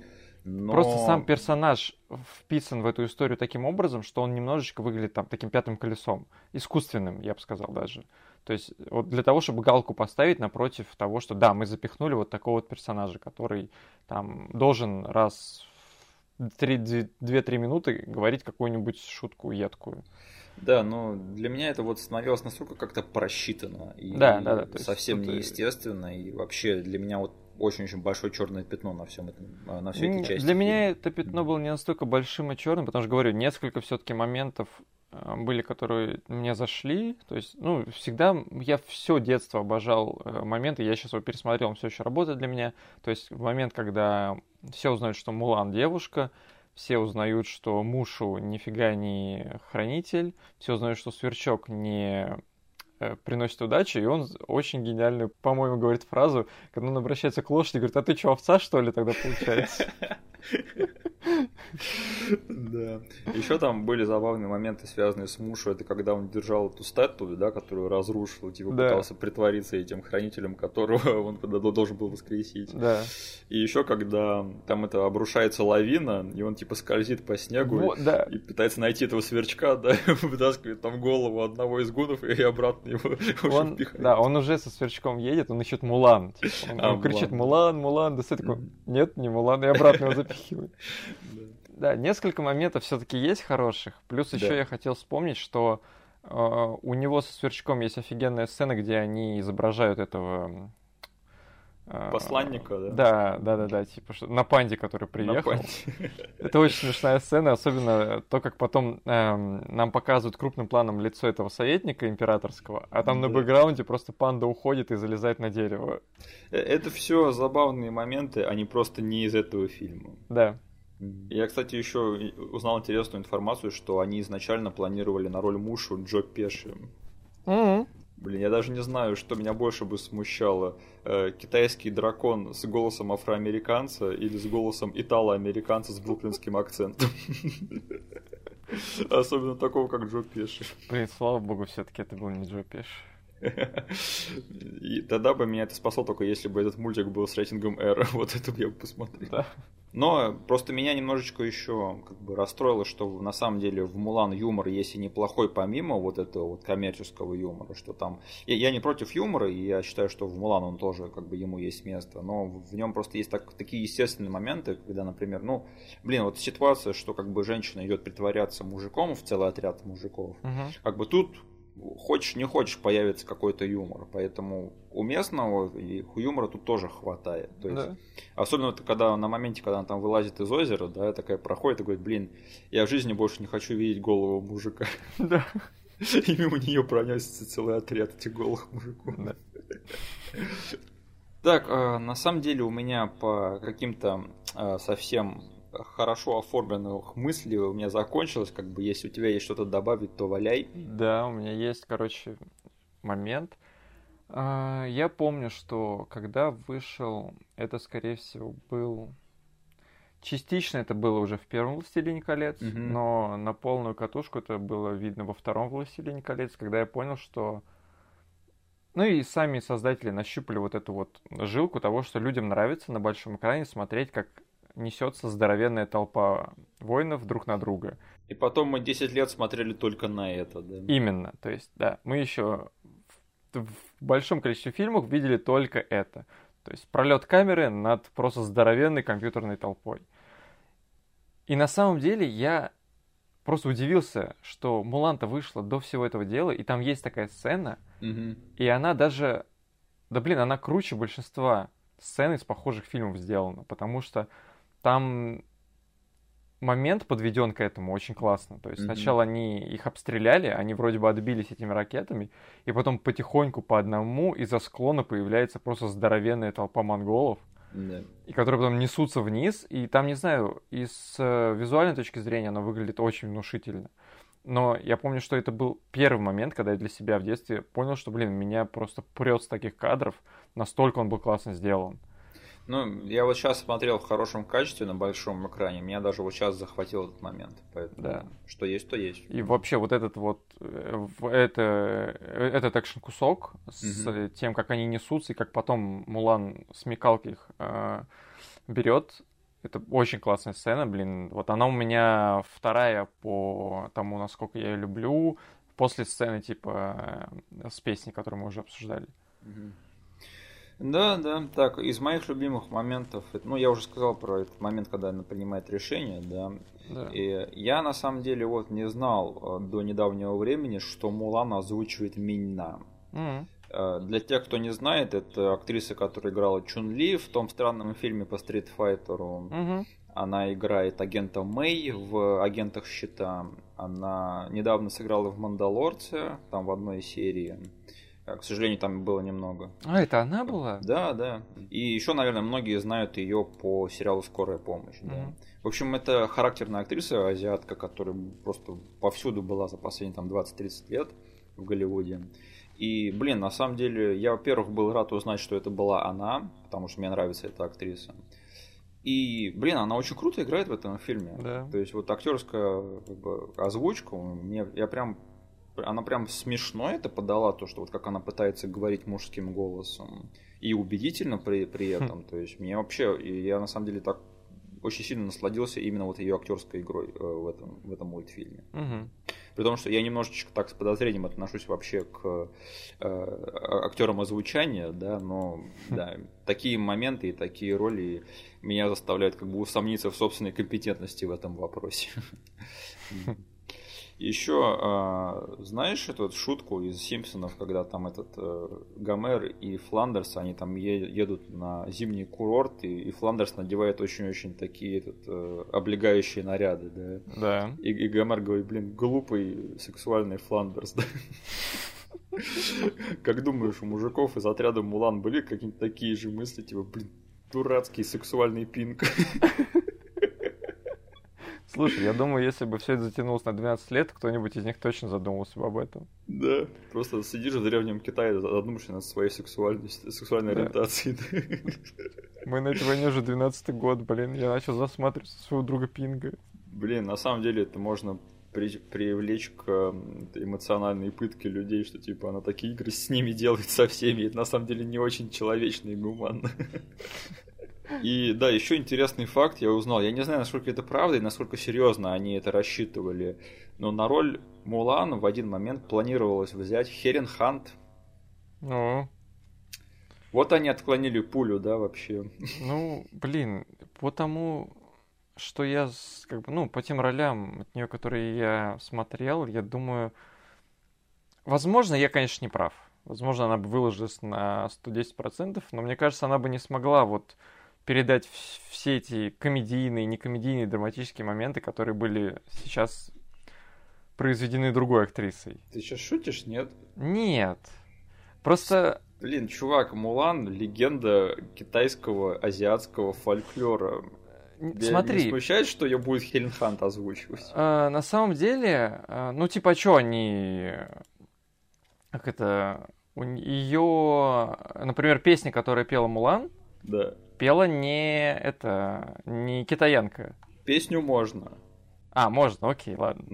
Но... Просто сам персонаж вписан в эту историю таким образом, что он немножечко выглядит там таким пятым колесом. Искусственным, я бы сказал даже. То есть вот для того, чтобы галку поставить напротив того, что да, мы запихнули вот такого вот персонажа, который там должен раз в 2-3 минуты говорить какую-нибудь шутку едкую. Да, но для меня это вот смотрелось настолько как-то просчитанно и Да, да, да, есть совсем э, неестественно. И вообще для меня вот очень-очень большое черное пятно на всем этом, а, на всей этой части. Для меня это пятно было не настолько большим и черным, потому что, говорю, несколько все-таки моментов э, были, которые мне зашли. То есть, ну, всегда я все детство обожал э, моменты, я сейчас его пересмотрел, он все еще работает для меня. То есть, в момент, когда все узнают, что Мулан девушка, все узнают, что Мушу нифига не хранитель, все узнают, что Сверчок не э, приносит удачу, и он очень гениальную, по-моему, говорит фразу, когда он обращается к лошади, говорит, а ты что, овца, что ли, тогда получается? Да. Еще там были забавные моменты, связанные с Мушу. Это когда он держал эту статую, да, которую разрушил, типа Да. пытался притвориться этим хранителем, которого он должен был воскресить. Да. И еще когда там это обрушается лавина, и он типа скользит по снегу Вот, да. и пытается найти этого сверчка, да, вытаскивает там голову одного из гунов и обратно его Он, да, он уже со сверчком едет, он ищет Мулан. Типа, он, А, он кричит Мулан. Мулан, Мулан, да такой, нет, не Мулан, и обратно его запихивает. Да. Несколько моментов все-таки есть хороших. Плюс еще я хотел вспомнить, что э, у него со сверчком есть офигенная сцена, где они изображают этого э, Посланника, да? Да, да, да, да, типа что на панде, который На приехал. Это очень смешная сцена, особенно то, как потом эм, нам показывают крупным планом лицо этого советника императорского, а там на Да. бэкграунде просто панда уходит и залезает на дерево. Э, Это все забавные моменты, они просто не из этого фильма. Да. Я, кстати, еще узнал интересную информацию, что они изначально планировали на роль Мушу Джо Пеши. Мгм. Блин, я даже не знаю, что меня больше бы смущало. Э, китайский дракон с голосом афроамериканца или с голосом итало-американца с бруклинским акцентом. Особенно такого, как Джо Пеши. Блин, слава богу, все-таки это был не Джо Пеш. И тогда бы меня это спасло только если бы этот мультик был с рейтингом R. Вот это бы я бы посмотрел. Да. Но просто меня немножечко еще как бы расстроило, что на самом деле в Мулан юмор есть и неплохой, помимо вот этого вот коммерческого юмора, что там... Я, я не против юмора, и я считаю, что в Мулан он тоже, как бы, ему есть место, но в нем просто есть так- такие естественные моменты, когда, например, ну, блин, вот ситуация, что как бы женщина идет притворяться мужиком в целый отряд мужиков, Мгм. как бы тут хочешь не хочешь появится какой-то юмор, поэтому уместного и юмора тут тоже хватает. То есть, Да. Особенно когда на моменте, когда она там вылазит из озера, да, такая проходит и говорит, блин, я в жизни больше не хочу видеть голову мужика. Да. И мимо нее пронесется целый отряд этих голых мужиков. Да. Так, э, на самом деле у меня по каким-то э, совсем хорошо оформленных мыслей у меня закончилось, как бы если у тебя есть что-то добавить, то валяй. Да, у меня есть, короче, момент. А, Я помню, что когда вышел, это, скорее всего, был... Частично это было уже в первом «Властелине колец», Мгм. но на полную катушку это было видно во втором «Властелине колец», когда я понял, что... Ну и сами создатели нащупали вот эту вот жилку того, что людям нравится на большом экране смотреть, как несется здоровенная толпа воинов друг на друга. И потом мы 10 лет смотрели только на это, да. Именно, то есть, да, мы еще в, в большом количестве фильмов видели только это. То есть пролет камеры над просто здоровенной компьютерной толпой. И на самом деле я просто удивился, что Муланта вышла до всего этого дела, и там есть такая сцена, Мгм. и она даже, да блин, она круче большинства сцен из похожих фильмов сделана, потому что там момент подведен к этому очень классно. То есть сначала они их обстреляли, они вроде бы отбились этими ракетами, и потом потихоньку по одному из-за склона появляется просто здоровенная толпа монголов, и которые потом несутся вниз, и там, не знаю, из э, визуальной точки зрения оно выглядит очень внушительно. Но я помню, что это был первый момент, когда я для себя в детстве понял, что, блин, меня просто прет с таких кадров, настолько он был классно сделан. Ну, я вот сейчас смотрел в хорошем качестве на большом экране, меня даже вот сейчас захватил этот момент. Поэтому Да. что есть, то есть. И вообще вот этот вот, э, это, э, этот экшн-кусок с Мгм. э, тем, как они несутся, и как потом Мулан смекалки их э, берет, это очень классная сцена, блин. Вот она у меня вторая по тому, насколько я ее люблю, после сцены типа э, с песней, которую мы уже обсуждали. Мгм. Да, да. Так, из моих любимых моментов, ну, я уже сказал про этот момент, когда она принимает решение, да. Да. И я на самом деле вот не знал э, до недавнего времени, что Мулан озвучивает Минна. М, Э, Для тех, кто не знает, это актриса, которая играла Чун Ли в том странном фильме по стритфайтеру. мгм. Она играет агента Мэй в «Агентах Щита». Она недавно сыграла в «Мандалорце», там в одной серии. Э, К сожалению, там было немного. А, это она была? Да, да. И еще, наверное, многие знают ее по сериалу «Скорая помощь». да. Мгм. В общем, это характерная актриса, азиатка, которая просто повсюду была за последние там 20-30 лет в Голливуде. И, блин, на самом деле, я, во-первых, был рад узнать, что это была она, потому что мне нравится эта актриса. И, блин, она очень круто играет в этом фильме. Да. То есть вот актерская как бы, озвучка, мне, я прям, она прям смешно это подала, то, что вот как она пытается говорить мужским голосом и убедительно при, при Хм. этом. То есть мне вообще, и я на самом деле так очень сильно насладился именно вот ее актерской игрой э, в этом, в этом мультфильме. При том, что я немножечко так с подозрением отношусь вообще к э, актерам озвучания, да, но да, такие моменты и такие роли меня заставляют как бы усомниться в собственной компетентности в этом вопросе. Еще знаешь эту шутку из Симпсонов, когда там этот э, Гомер и Фландерс, они там едут на зимний курорт, и, и Фландерс надевает очень-очень такие этот, э, облегающие наряды, да. Да. И, и Гомер говорит, блин, глупый сексуальный Фландерс, да. Как думаешь, у мужиков из отряда Мулан были какие-то такие же мысли, типа, блин, дурацкий сексуальный пинг? Слушай, я думаю, если бы все это затянулось на 12 лет, кто-нибудь из них точно задумался бы об этом. Да, просто сидишь в древнем Китае, задумаешься над своей сексуальностью, сексуальной Да. ориентацией. Мы на этой войне уже 12 год, блин, я начал засматриваться своего друга Пинга. Блин, на самом деле это можно при- привлечь к м, эмоциональной пытке людей, что типа она такие игры с ними делает со всеми, это на самом деле не очень человечно и гуманно. И да, еще интересный факт я узнал. Я не знаю, насколько это правда и насколько серьезно они это рассчитывали. Но на роль Мулан в один момент планировалось взять Херен Хант. Ну, Вот они отклонили пулю, да, вообще. ну, блин, по тому, что я, как бы, ну, по тем ролям от нее, которые я смотрел, я думаю, возможно, я, конечно, не прав. Возможно, она бы выложилась на 110%, но мне кажется, она бы не смогла вот передать вс- все эти комедийные, некомедийные, драматические моменты, которые были сейчас произведены другой актрисой. Ты сейчас шутишь, нет? Нет. Просто Блин, чувак, Мулан легенда китайского азиатского фольклора. Тебя смотри, не смущает, что ее будет Хелен Хант озвучивать? А, на самом деле, а, ну типа, что они, как это, ее, например, песня, которую пела Мулан, Да. Пела не это, не китаянка. Песню можно. А, можно, окей, ладно.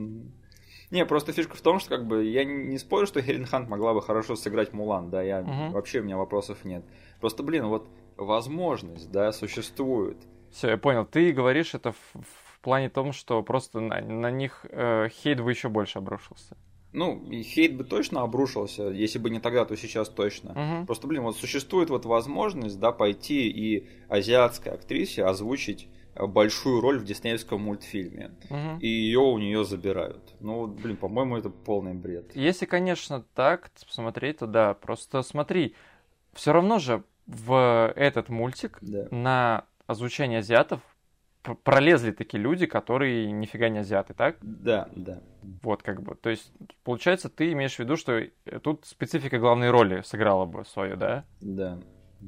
Не, просто фишка в том, что как бы я не спорю, что Хелен Хант могла бы хорошо сыграть Мулан, да, я Мгм. вообще у меня вопросов нет. Просто, блин, вот возможность, да, существует. Все, я понял. Ты говоришь это в, в плане том, что просто на, на них э, хейт бы еще больше обрушился. Ну, и хейт бы точно обрушился, если бы не тогда, то сейчас точно. Мгм. Просто, блин, вот существует вот возможность, да, пойти и азиатской актрисе озвучить э, большую роль в диснеевском мультфильме. Мгм. И ее у нее забирают. Ну, блин, по-моему, это полный бред. Если, конечно, так посмотреть, то да. Просто смотри, все равно же в этот мультик Да. на озвучение азиатов пролезли такие люди, которые нифига не азиаты, так? Да, да. Вот как бы. То есть, получается, ты имеешь в виду, что э, тут специфика главной роли сыграла бы свою, да? Да.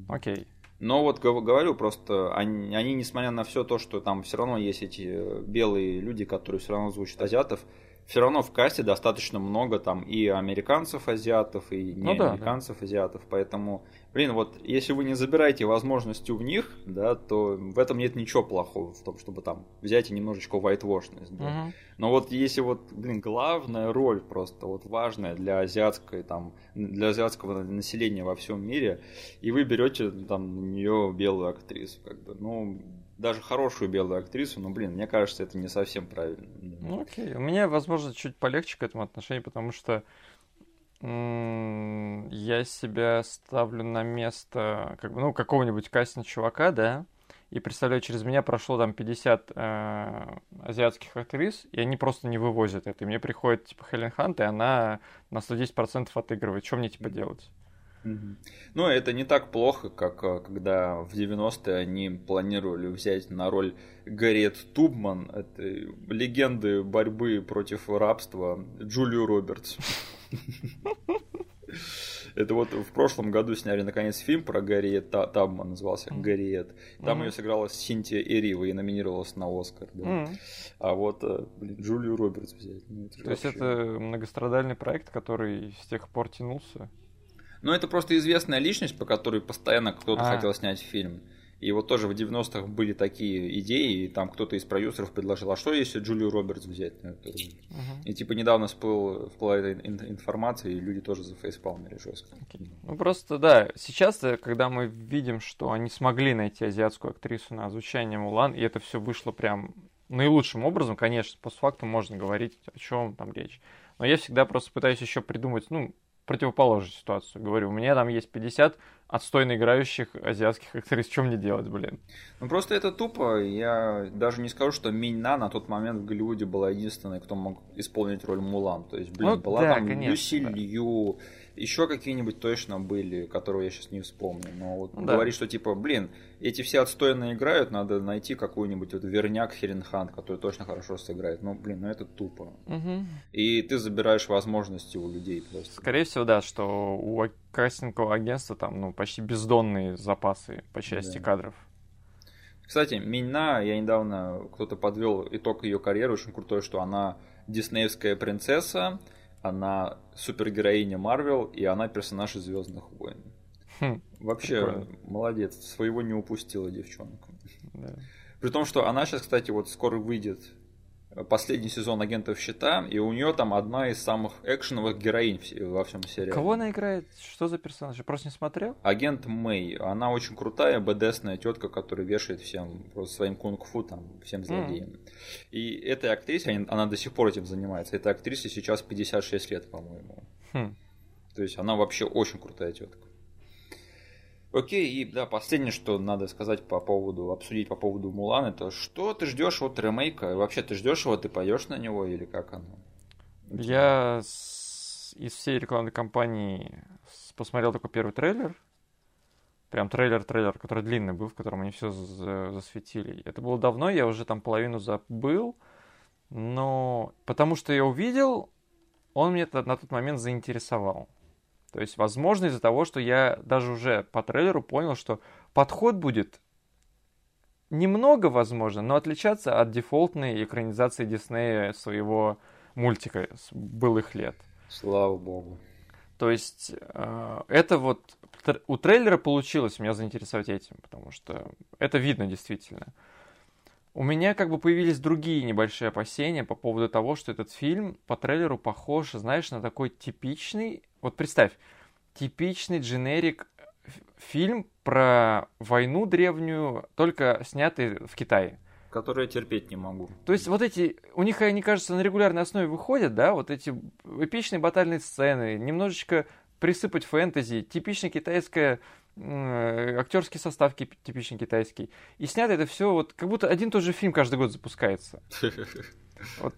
Окей. Но вот гов- говорю, просто они, они, несмотря на все то, что там все равно есть эти э, белые люди, которые все равно звучат азиатов, все равно в касте достаточно много там и американцев азиатов, и не Ну да. американцев азиатов, поэтому, блин, вот если вы не забираете возможности у них, да, то в этом нет ничего плохого, в том, чтобы там взять и немножечко whitewashность, да. Мгм. Но вот если вот, блин, главная роль просто вот важная для азиатской там для азиатского населения во всем мире, и вы берете там на нее белую актрису, как бы, ну даже хорошую белую актрису, но блин, мне кажется, это не совсем правильно. Ну окей. У меня, возможно, чуть полегче к этому отношению, потому что я себя ставлю на место как бы, ну, какого-нибудь кастинг чувака, да, и представляю, через меня прошло там 50 э, азиатских актрис, и они просто не вывозят это. И мне приходит, типа, Хелен Хант, и она на 110% отыгрывает. Что мне, типа, делать? Ну, это не так плохо, как э, когда в 90-е они планировали взять на роль Гарриет Тубман, этой легенды борьбы против рабства, Джулию Робертс. Это вот в прошлом году сняли наконец фильм про Гарриет Та- Табман, назывался. Гарриет. Там ее сыграла Синтия Эрива и номинировалась на Оскар. А вот, э, блин, Джулию Робертс взять. ну, То есть это многострадальный проект, который с тех пор тянулся. Ну, это просто известная личность, по которой постоянно кто-то а. хотел снять фильм. И вот тоже в 90-х были такие идеи, и там кто-то из продюсеров предложил, а что если Джулию Робертс взять? Uh-huh. И типа недавно всплыл, всплыла эта информация, и люди тоже зафейспалмили жестко. Okay. Ну просто да, сейчас, э, когда мы видим, что они смогли найти азиатскую актрису на озвучание Мулан, и это все вышло прям наилучшим образом, конечно, по факту можно говорить, о чем там речь. Но я всегда просто пытаюсь еще придумать, ну, противоположную ситуацию. Говорю, у меня там есть 50 отстойно играющих азиатских актрис. Что мне делать, блин? Ну просто это тупо. Я даже не скажу, что Миньна на тот момент в Голливуде была единственной, кто мог исполнить роль Мулан. То есть, блин, ну, была да, там конечно, Люси да. Лью, еще какие-нибудь точно были, которые я сейчас не вспомню. Но вот да. говорить, что типа, блин, эти все отстойно играют, надо найти какую-нибудь вот верняк Херенхан, который точно хорошо сыграет. Ну, блин, ну это тупо. Угу. И ты забираешь возможности у людей просто. Скорее всего, да, что у кастингового агентства там, ну, почти бездонные запасы по части да. кадров. Кстати, Минна, я недавно кто-то подвел итог ее карьеры, очень крутой, что она диснеевская принцесса, она супергероиня Марвел, и она персонаж из Звездных войн. Хм, Вообще, прикольно. молодец, своего не упустила девчонка. Да. При том, что она сейчас, кстати, вот скоро выйдет последний сезон агентов щита, и у нее там одна из самых экшеновых героинь во всем сериале. Кого она играет? Что за персонаж? Я просто не смотрел. Агент Мэй. Она очень крутая, БДСная тетка, которая вешает всем просто своим кунг-фу, там, всем злодеям. Mm. И этой актрисе, она до сих пор этим занимается. Этой актрисе сейчас 56 лет, по-моему. Хм. То есть она вообще очень крутая тетка. Окей, и да, последнее, что надо сказать по поводу, обсудить по поводу Мулан, это что ты ждешь от ремейка? Вообще ты ждешь его, ты поешь на него или как оно? Я из всей рекламной кампании посмотрел только первый трейлер. Прям трейлер-трейлер, который длинный был, в котором они все засветили. Это было давно, я уже там половину забыл. Но потому что я увидел, он мне на тот момент заинтересовал. То есть, возможно, из-за того, что я даже уже по трейлеру понял, что подход будет немного, возможно, но отличаться от дефолтной экранизации Диснея своего мультика с былых лет. Слава богу. То есть, э, это вот у трейлера получилось меня заинтересовать этим, потому что это видно действительно. У меня как бы появились другие небольшие опасения по поводу того, что этот фильм по трейлеру похож, знаешь, на такой типичный... Вот представь, типичный дженерик фильм про войну древнюю, только снятый в Китае. Который я терпеть не могу. То есть вот эти, у них, они, кажется, на регулярной основе выходят, да, вот эти эпичные батальные сцены, немножечко присыпать фэнтези, типичная китайская Э, актерский состав типичный китайский. И снято это все вот как будто один и тот же фильм каждый год запускается. Вот,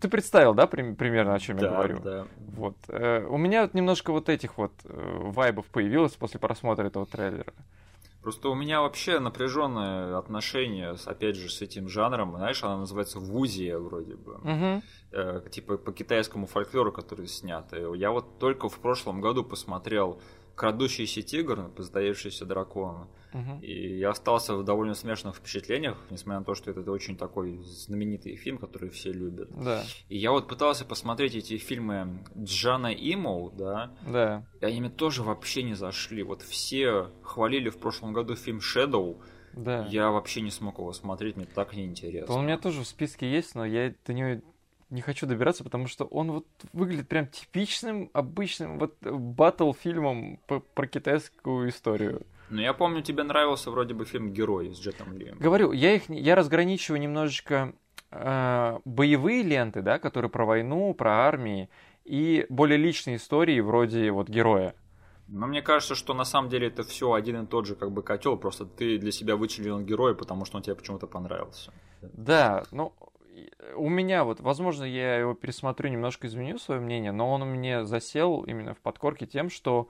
ты представил, да, примерно, о чем да, я говорю? Да. Вот. Э, у меня вот немножко вот этих вот э, вайбов появилось после просмотра этого трейлера. Просто у меня вообще напряженное отношение, опять же, с этим жанром. Знаешь, она называется вузия вроде бы. Угу. Э, типа по китайскому фольклору, который снят. Я вот только в прошлом году посмотрел крадущийся тигр, поздаевшийся дракон. Угу. И я остался в довольно смешанных впечатлениях, несмотря на то, что это очень такой знаменитый фильм, который все любят. Да. И я вот пытался посмотреть эти фильмы Джана Имоу, да. Да. И они мне тоже вообще не зашли. Вот все хвалили в прошлом году фильм Shadow. Да. Я вообще не смог его смотреть, мне так неинтересно. Он у меня тоже в списке есть, но я до него не хочу добираться, потому что он вот выглядит прям типичным, обычным вот батл фильмом про китайскую историю. Ну, я помню, тебе нравился вроде бы фильм «Герой» с Джетом Ли. Говорю, я их, я разграничиваю немножечко э, боевые ленты, да, которые про войну, про армии, и более личные истории вроде вот «Героя». Но мне кажется, что на самом деле это все один и тот же как бы котел, просто ты для себя вычленил героя, потому что он тебе почему-то понравился. Да, ну у меня вот, возможно, я его пересмотрю, немножко изменю свое мнение, но он у меня засел именно в подкорке тем, что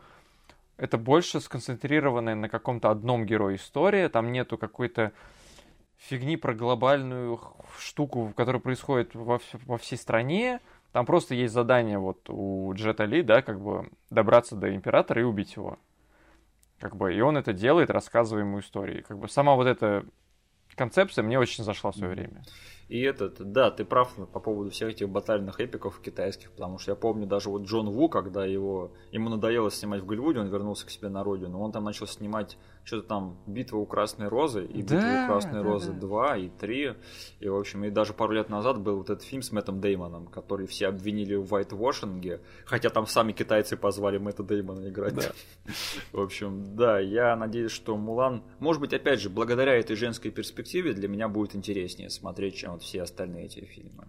это больше сконцентрированная на каком-то одном герое история, там нету какой-то фигни про глобальную штуку, которая происходит во, во всей стране, там просто есть задание вот у Джета Ли, да, как бы добраться до Императора и убить его. Как бы, и он это делает, рассказывая ему истории. Как бы сама вот эта концепция мне очень зашла в свое время. И этот, да, ты прав по поводу всех этих батальных эпиков китайских, потому что я помню даже вот Джон Ву, когда его, ему надоело снимать в Голливуде, он вернулся к себе на родину, он там начал снимать что-то там «Битва у Красной Розы» и «Битва да, у Красной да, Розы да. 2» и 3, и, в общем, и даже пару лет назад был вот этот фильм с Мэттом Деймоном, который все обвинили в вайтвошинге, хотя там сами китайцы позвали Мэтта Деймона играть. Да. В общем, да, я надеюсь, что Мулан, может быть, опять же, благодаря этой женской перспективе для меня будет интереснее смотреть, чем вот все остальные эти фильмы.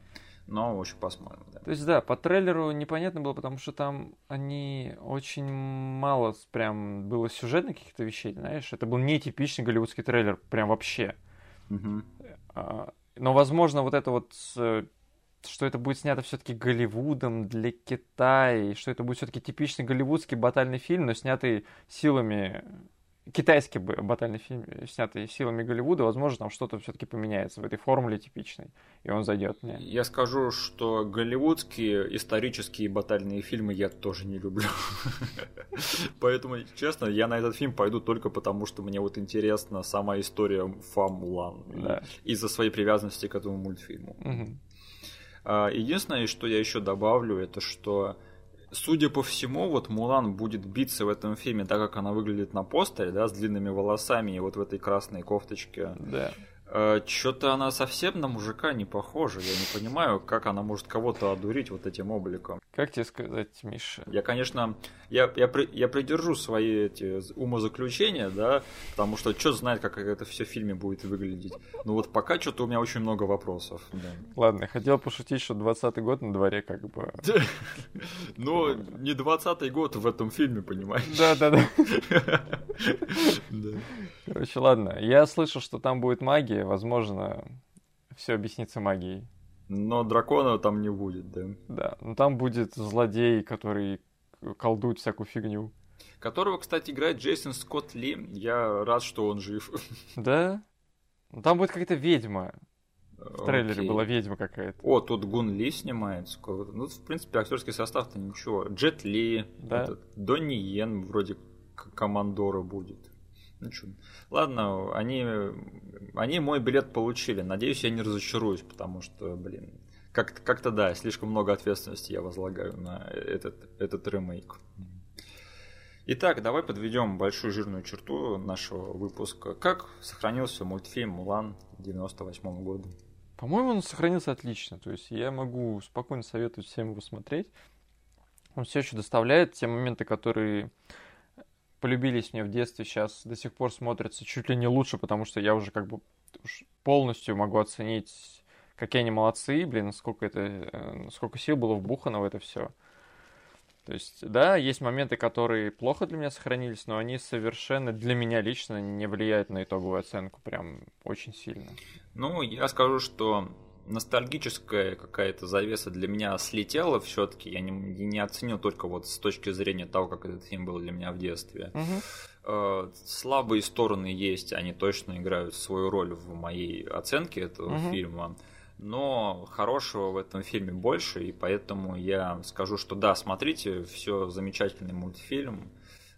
Но, в общем, посмотрим. Да. То есть, да, по трейлеру непонятно было, потому что там они очень мало прям было сюжетных каких-то вещей, знаешь. Это был не типичный голливудский трейлер, прям вообще. Угу. Но, возможно, вот это вот что это будет снято все-таки Голливудом для Китая, что это будет все-таки типичный голливудский батальный фильм, но снятый силами китайский батальный фильм, снятый силами Голливуда, возможно, там что-то все-таки поменяется в этой формуле типичной, и он зайдет мне. Я скажу, что голливудские исторические батальные фильмы я тоже не люблю. Поэтому, честно, я на этот фильм пойду только потому, что мне вот интересна сама история Фа Мулан. Из-за своей привязанности к этому мультфильму. А, единственное, что я еще добавлю, это что Судя по всему, вот Мулан будет биться в этом фильме так, как она выглядит на постере, да, с длинными волосами и вот в этой красной кофточке. Да. Э, Что-то она совсем на мужика не похожа. Я не понимаю, как она может кого-то одурить вот этим обликом. Как тебе сказать, Миша? Я, конечно, я, я, я придержу свои эти умозаключения, да, потому что что знает, как это все в фильме будет выглядеть. Но вот пока что-то у меня очень много вопросов. Да. Ладно, хотел пошутить, что 20-й год на дворе как бы... Но не 20-й год в этом фильме, понимаешь? Да-да-да. Короче, ладно. Я слышал, что там будет магия. Возможно, все объяснится магией. Но дракона там не будет, да? Да, но там будет злодей, который колдует всякую фигню. Которого, кстати, играет Джейсон Скотт Ли. Я рад, что он жив. Да? Ну, там будет какая-то ведьма. В трейлере Окей. была ведьма какая-то. О, тут Гун Ли снимается. Ну, в принципе, актерский состав-то ничего. Джет Ли, да? этот, Донни Йен вроде командора будет. Ну что, ладно, они, они мой билет получили. Надеюсь, я не разочаруюсь, потому что, блин, как-то, как-то да, слишком много ответственности я возлагаю на этот, этот ремейк. Итак, давай подведем большую жирную черту нашего выпуска. Как сохранился мультфильм «Мулан» 98 года? По-моему, он сохранился отлично. То есть я могу спокойно советовать всем его смотреть. Он все еще доставляет те моменты, которые полюбились мне в детстве, сейчас до сих пор смотрятся чуть ли не лучше, потому что я уже как бы полностью могу оценить, какие они молодцы, блин, сколько это, э, сколько сил было вбухано в это все. То есть, да, есть моменты, которые плохо для меня сохранились, но они совершенно для меня лично не влияют на итоговую оценку прям очень сильно. Ну, я скажу, что ностальгическая какая-то завеса для меня слетела все-таки. Я не, не оценил только вот с точки зрения того, как этот фильм был для меня в детстве. Угу. Слабые стороны есть, они точно играют свою роль в моей оценке этого угу. фильма. Но хорошего в этом фильме больше, и поэтому я скажу, что да, смотрите, все замечательный мультфильм.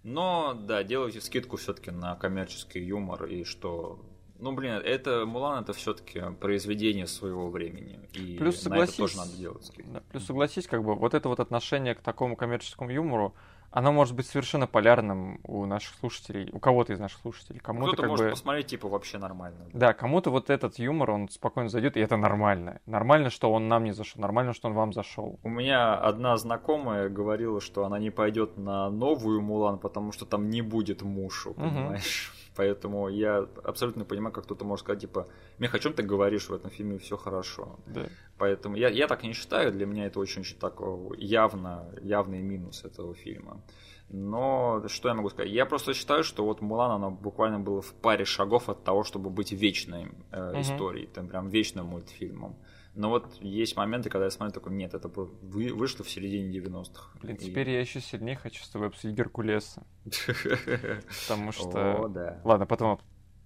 Но да, делайте скидку все-таки на коммерческий юмор и что ну, блин, это Мулан это все-таки произведение своего времени. И плюс согласись, это тоже надо делать. Да, плюс согласись, как бы вот это вот отношение к такому коммерческому юмору, оно может быть совершенно полярным у наших слушателей, у кого-то из наших слушателей. Кому-то Кто-то может бы... посмотреть, типа, вообще нормально. Да, кому-то вот этот юмор, он спокойно зайдет, и это нормально. Нормально, что он нам не зашел, нормально, что он вам зашел. У меня одна знакомая говорила, что она не пойдет на новую Мулан, потому что там не будет мушу, понимаешь? Угу. Поэтому я абсолютно понимаю, как кто-то может сказать, типа, Мех, о чем ты говоришь в этом фильме, все хорошо. Да. Поэтому я, я так не считаю, для меня это очень-очень так явно, явный минус этого фильма. Но что я могу сказать? Я просто считаю, что вот Мулан, она буквально была в паре шагов от того, чтобы быть вечной э, угу. историей, там прям вечным мультфильмом. Но вот есть моменты, когда я смотрю, такой, нет, это вы, вышло в середине 90-х. Блин, и... теперь я еще сильнее хочу с тобой обсудить Геркулеса. Потому что... О, да. Ладно, потом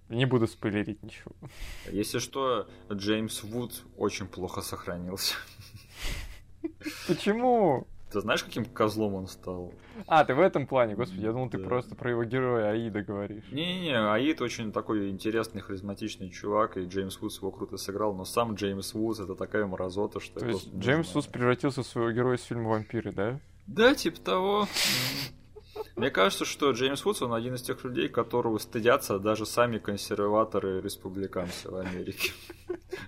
не буду спойлерить ничего. Если что, Джеймс Вуд очень плохо сохранился. Почему? Ты знаешь, каким козлом он стал? А, ты в этом плане, господи, я думал, ты Да. просто про его героя Аида говоришь. Не-не-не, Аид очень такой интересный, харизматичный чувак, и Джеймс Вудс его круто сыграл, но сам Джеймс Вудс это такая мразота, что То есть Джеймс. Вудс превратился в своего героя из фильма «Вампиры», да? Да, типа того. Мне кажется, что Джеймс Вудс, он один из тех людей, которого стыдятся даже сами консерваторы республиканцы в Америке.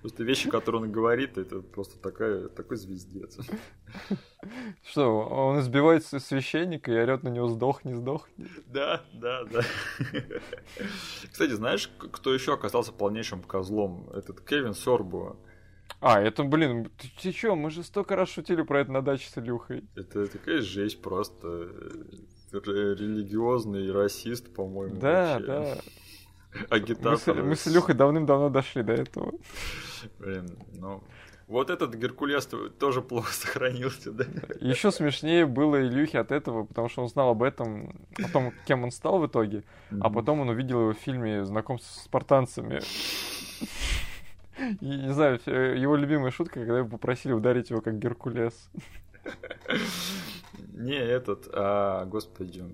Просто вещи, которые он говорит, это просто такая, такой звездец. Что, он избивает священника и орет на него «сдохни, сдохни». Да, да, да. Кстати, знаешь, кто еще оказался полнейшим козлом? Этот Кевин Сорбо. А, это, блин, ты, ты чё, мы же столько раз шутили про это на даче с Илюхой. Это такая жесть просто. Религиозный расист, по-моему. Да, вообще. да. Агитатор. Мы с, мы с Илюхой давным-давно дошли до этого. Блин, ну... Вот этот Геркулес тоже плохо сохранился, да? Еще смешнее было Илюхе от этого, потому что он знал об этом, о том, кем он стал в итоге, а потом он увидел его в фильме «Знакомство с спартанцами». И, не знаю, э, его любимая шутка, когда его попросили ударить его как Геркулес. Не, этот, а, господи.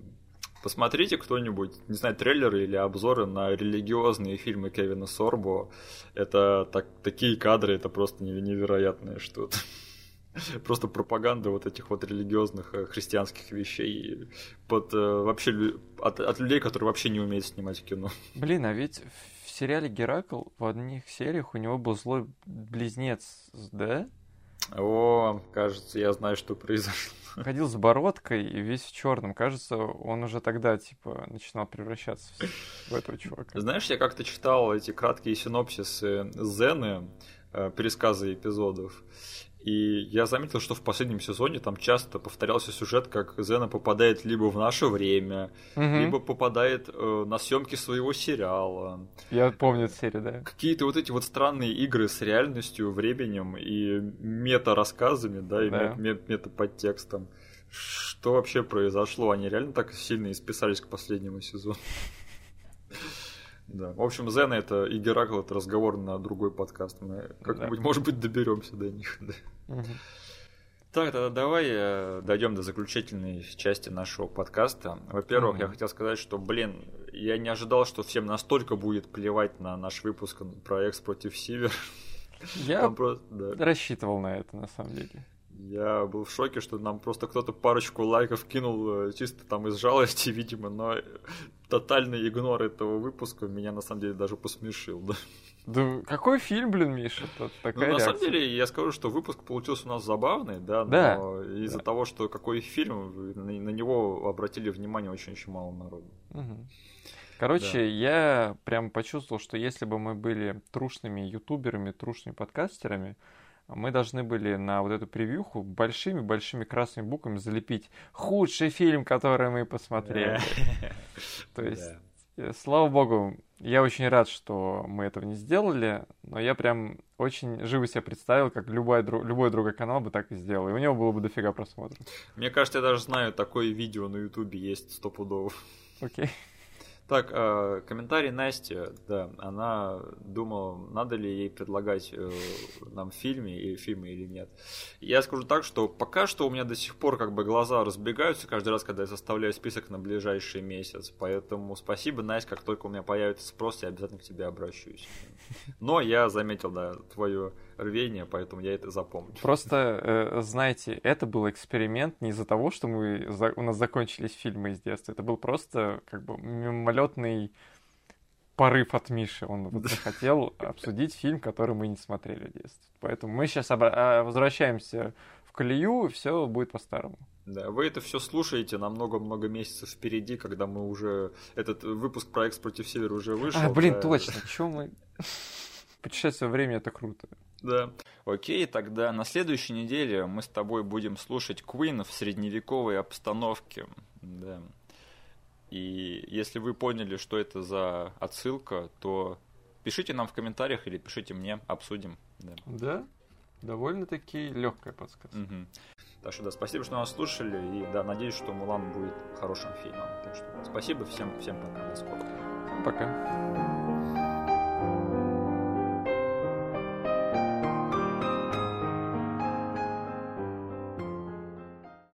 Посмотрите кто-нибудь, не знаю, трейлеры или обзоры на религиозные фильмы Кевина Сорбо. Это так, такие кадры, это просто неверо- невероятное что-то. Просто пропаганда вот этих вот религиозных э, христианских вещей под э, вообще от, от людей, которые вообще не умеют снимать кино. Блин, а ведь в сериале Геракл в одних сериях у него был злой близнец, да? О, кажется, я знаю, что произошло. Ходил с бородкой и весь в черном. Кажется, он уже тогда, типа, начинал превращаться в, этого чувака. Знаешь, я как-то читал эти краткие синопсисы Зены, э, пересказы эпизодов, и я заметил, что в последнем сезоне там часто повторялся сюжет, как Зена попадает либо в наше время, Мгм. либо попадает э, на съемки своего сериала. Я помню эту серию, да. Какие-то вот эти вот странные игры с реальностью, временем и мета-рассказами, да, и Да. мет- мета-подтекстом. Что вообще произошло? Они реально так сильно исписались к последнему сезону. Да. В общем, Зена это и Геракл это разговор на другой подкаст. Мы как-нибудь, может быть, доберемся до них. да. Мгм. Так, тогда давай э, дойдем до заключительной части нашего подкаста. Во-первых, Мгм. я хотел сказать, что, блин, я не ожидал, что всем настолько будет плевать на наш выпуск про Экс против Сивер. Я просто, да. рассчитывал на это, на самом деле. Я был в шоке, что нам просто кто-то парочку лайков кинул э, чисто там из жалости, видимо, но э, тотальный игнор этого выпуска меня на самом деле даже посмешил. Да. Да какой фильм, блин, Миша? Ну, такая на самом реакция. деле, я скажу, что выпуск получился у нас забавный, да, Да. но из-за Да. того, что какой фильм, на, на него обратили внимание очень-очень мало народу. Мгм. Короче, я прям почувствовал, что если бы мы были трушными ютуберами, трушными подкастерами, мы должны были на вот эту превьюху большими-большими красными буквами залепить худший фильм, который мы посмотрели. То есть, э, слава богу, я очень рад, что мы этого не сделали, но я прям очень живо себе представил, как любой, дру- любой другой канал бы так и сделал, и у него было бы дофига просмотров. Мне кажется, я даже знаю, такое видео на Ютубе есть стопудово. Окей. Так, э, комментарий Насти, да, она думала, надо ли ей предлагать э, нам фильмы, или фильмы или нет. Я скажу так, что пока что у меня до сих пор как бы глаза разбегаются каждый раз, когда я составляю список на ближайший месяц. Поэтому спасибо, Настя, как только у меня появится спрос, я обязательно к тебе обращусь. Но я заметил, да, твое рвение, поэтому я это запомню. Просто, э, знаете, это был эксперимент не из-за того, что мы, у нас закончились фильмы из детства. Это был просто как бы мимолетный порыв от Миши. Он вот захотел обсудить фильм, который мы не смотрели в детстве. Поэтому мы сейчас возвращаемся в колею, все будет по-старому. Да, вы это все слушаете на много-много месяцев впереди, когда мы уже этот выпуск про Экс против Севера уже вышел. а, блин, да. точно, чё мы... Путешествие во времени это круто. Да. Окей, тогда на следующей неделе мы с тобой будем слушать Queen в средневековой обстановке. Да. И если вы поняли, что это за отсылка, то пишите нам в комментариях или пишите мне, обсудим. Да. Да? Довольно-таки легкая подсказка. Мгм. Так что да, спасибо, что нас слушали. И да, надеюсь, что Мулан будет хорошим фильмом. Так что спасибо, всем, всем пока, до скорого. Пока.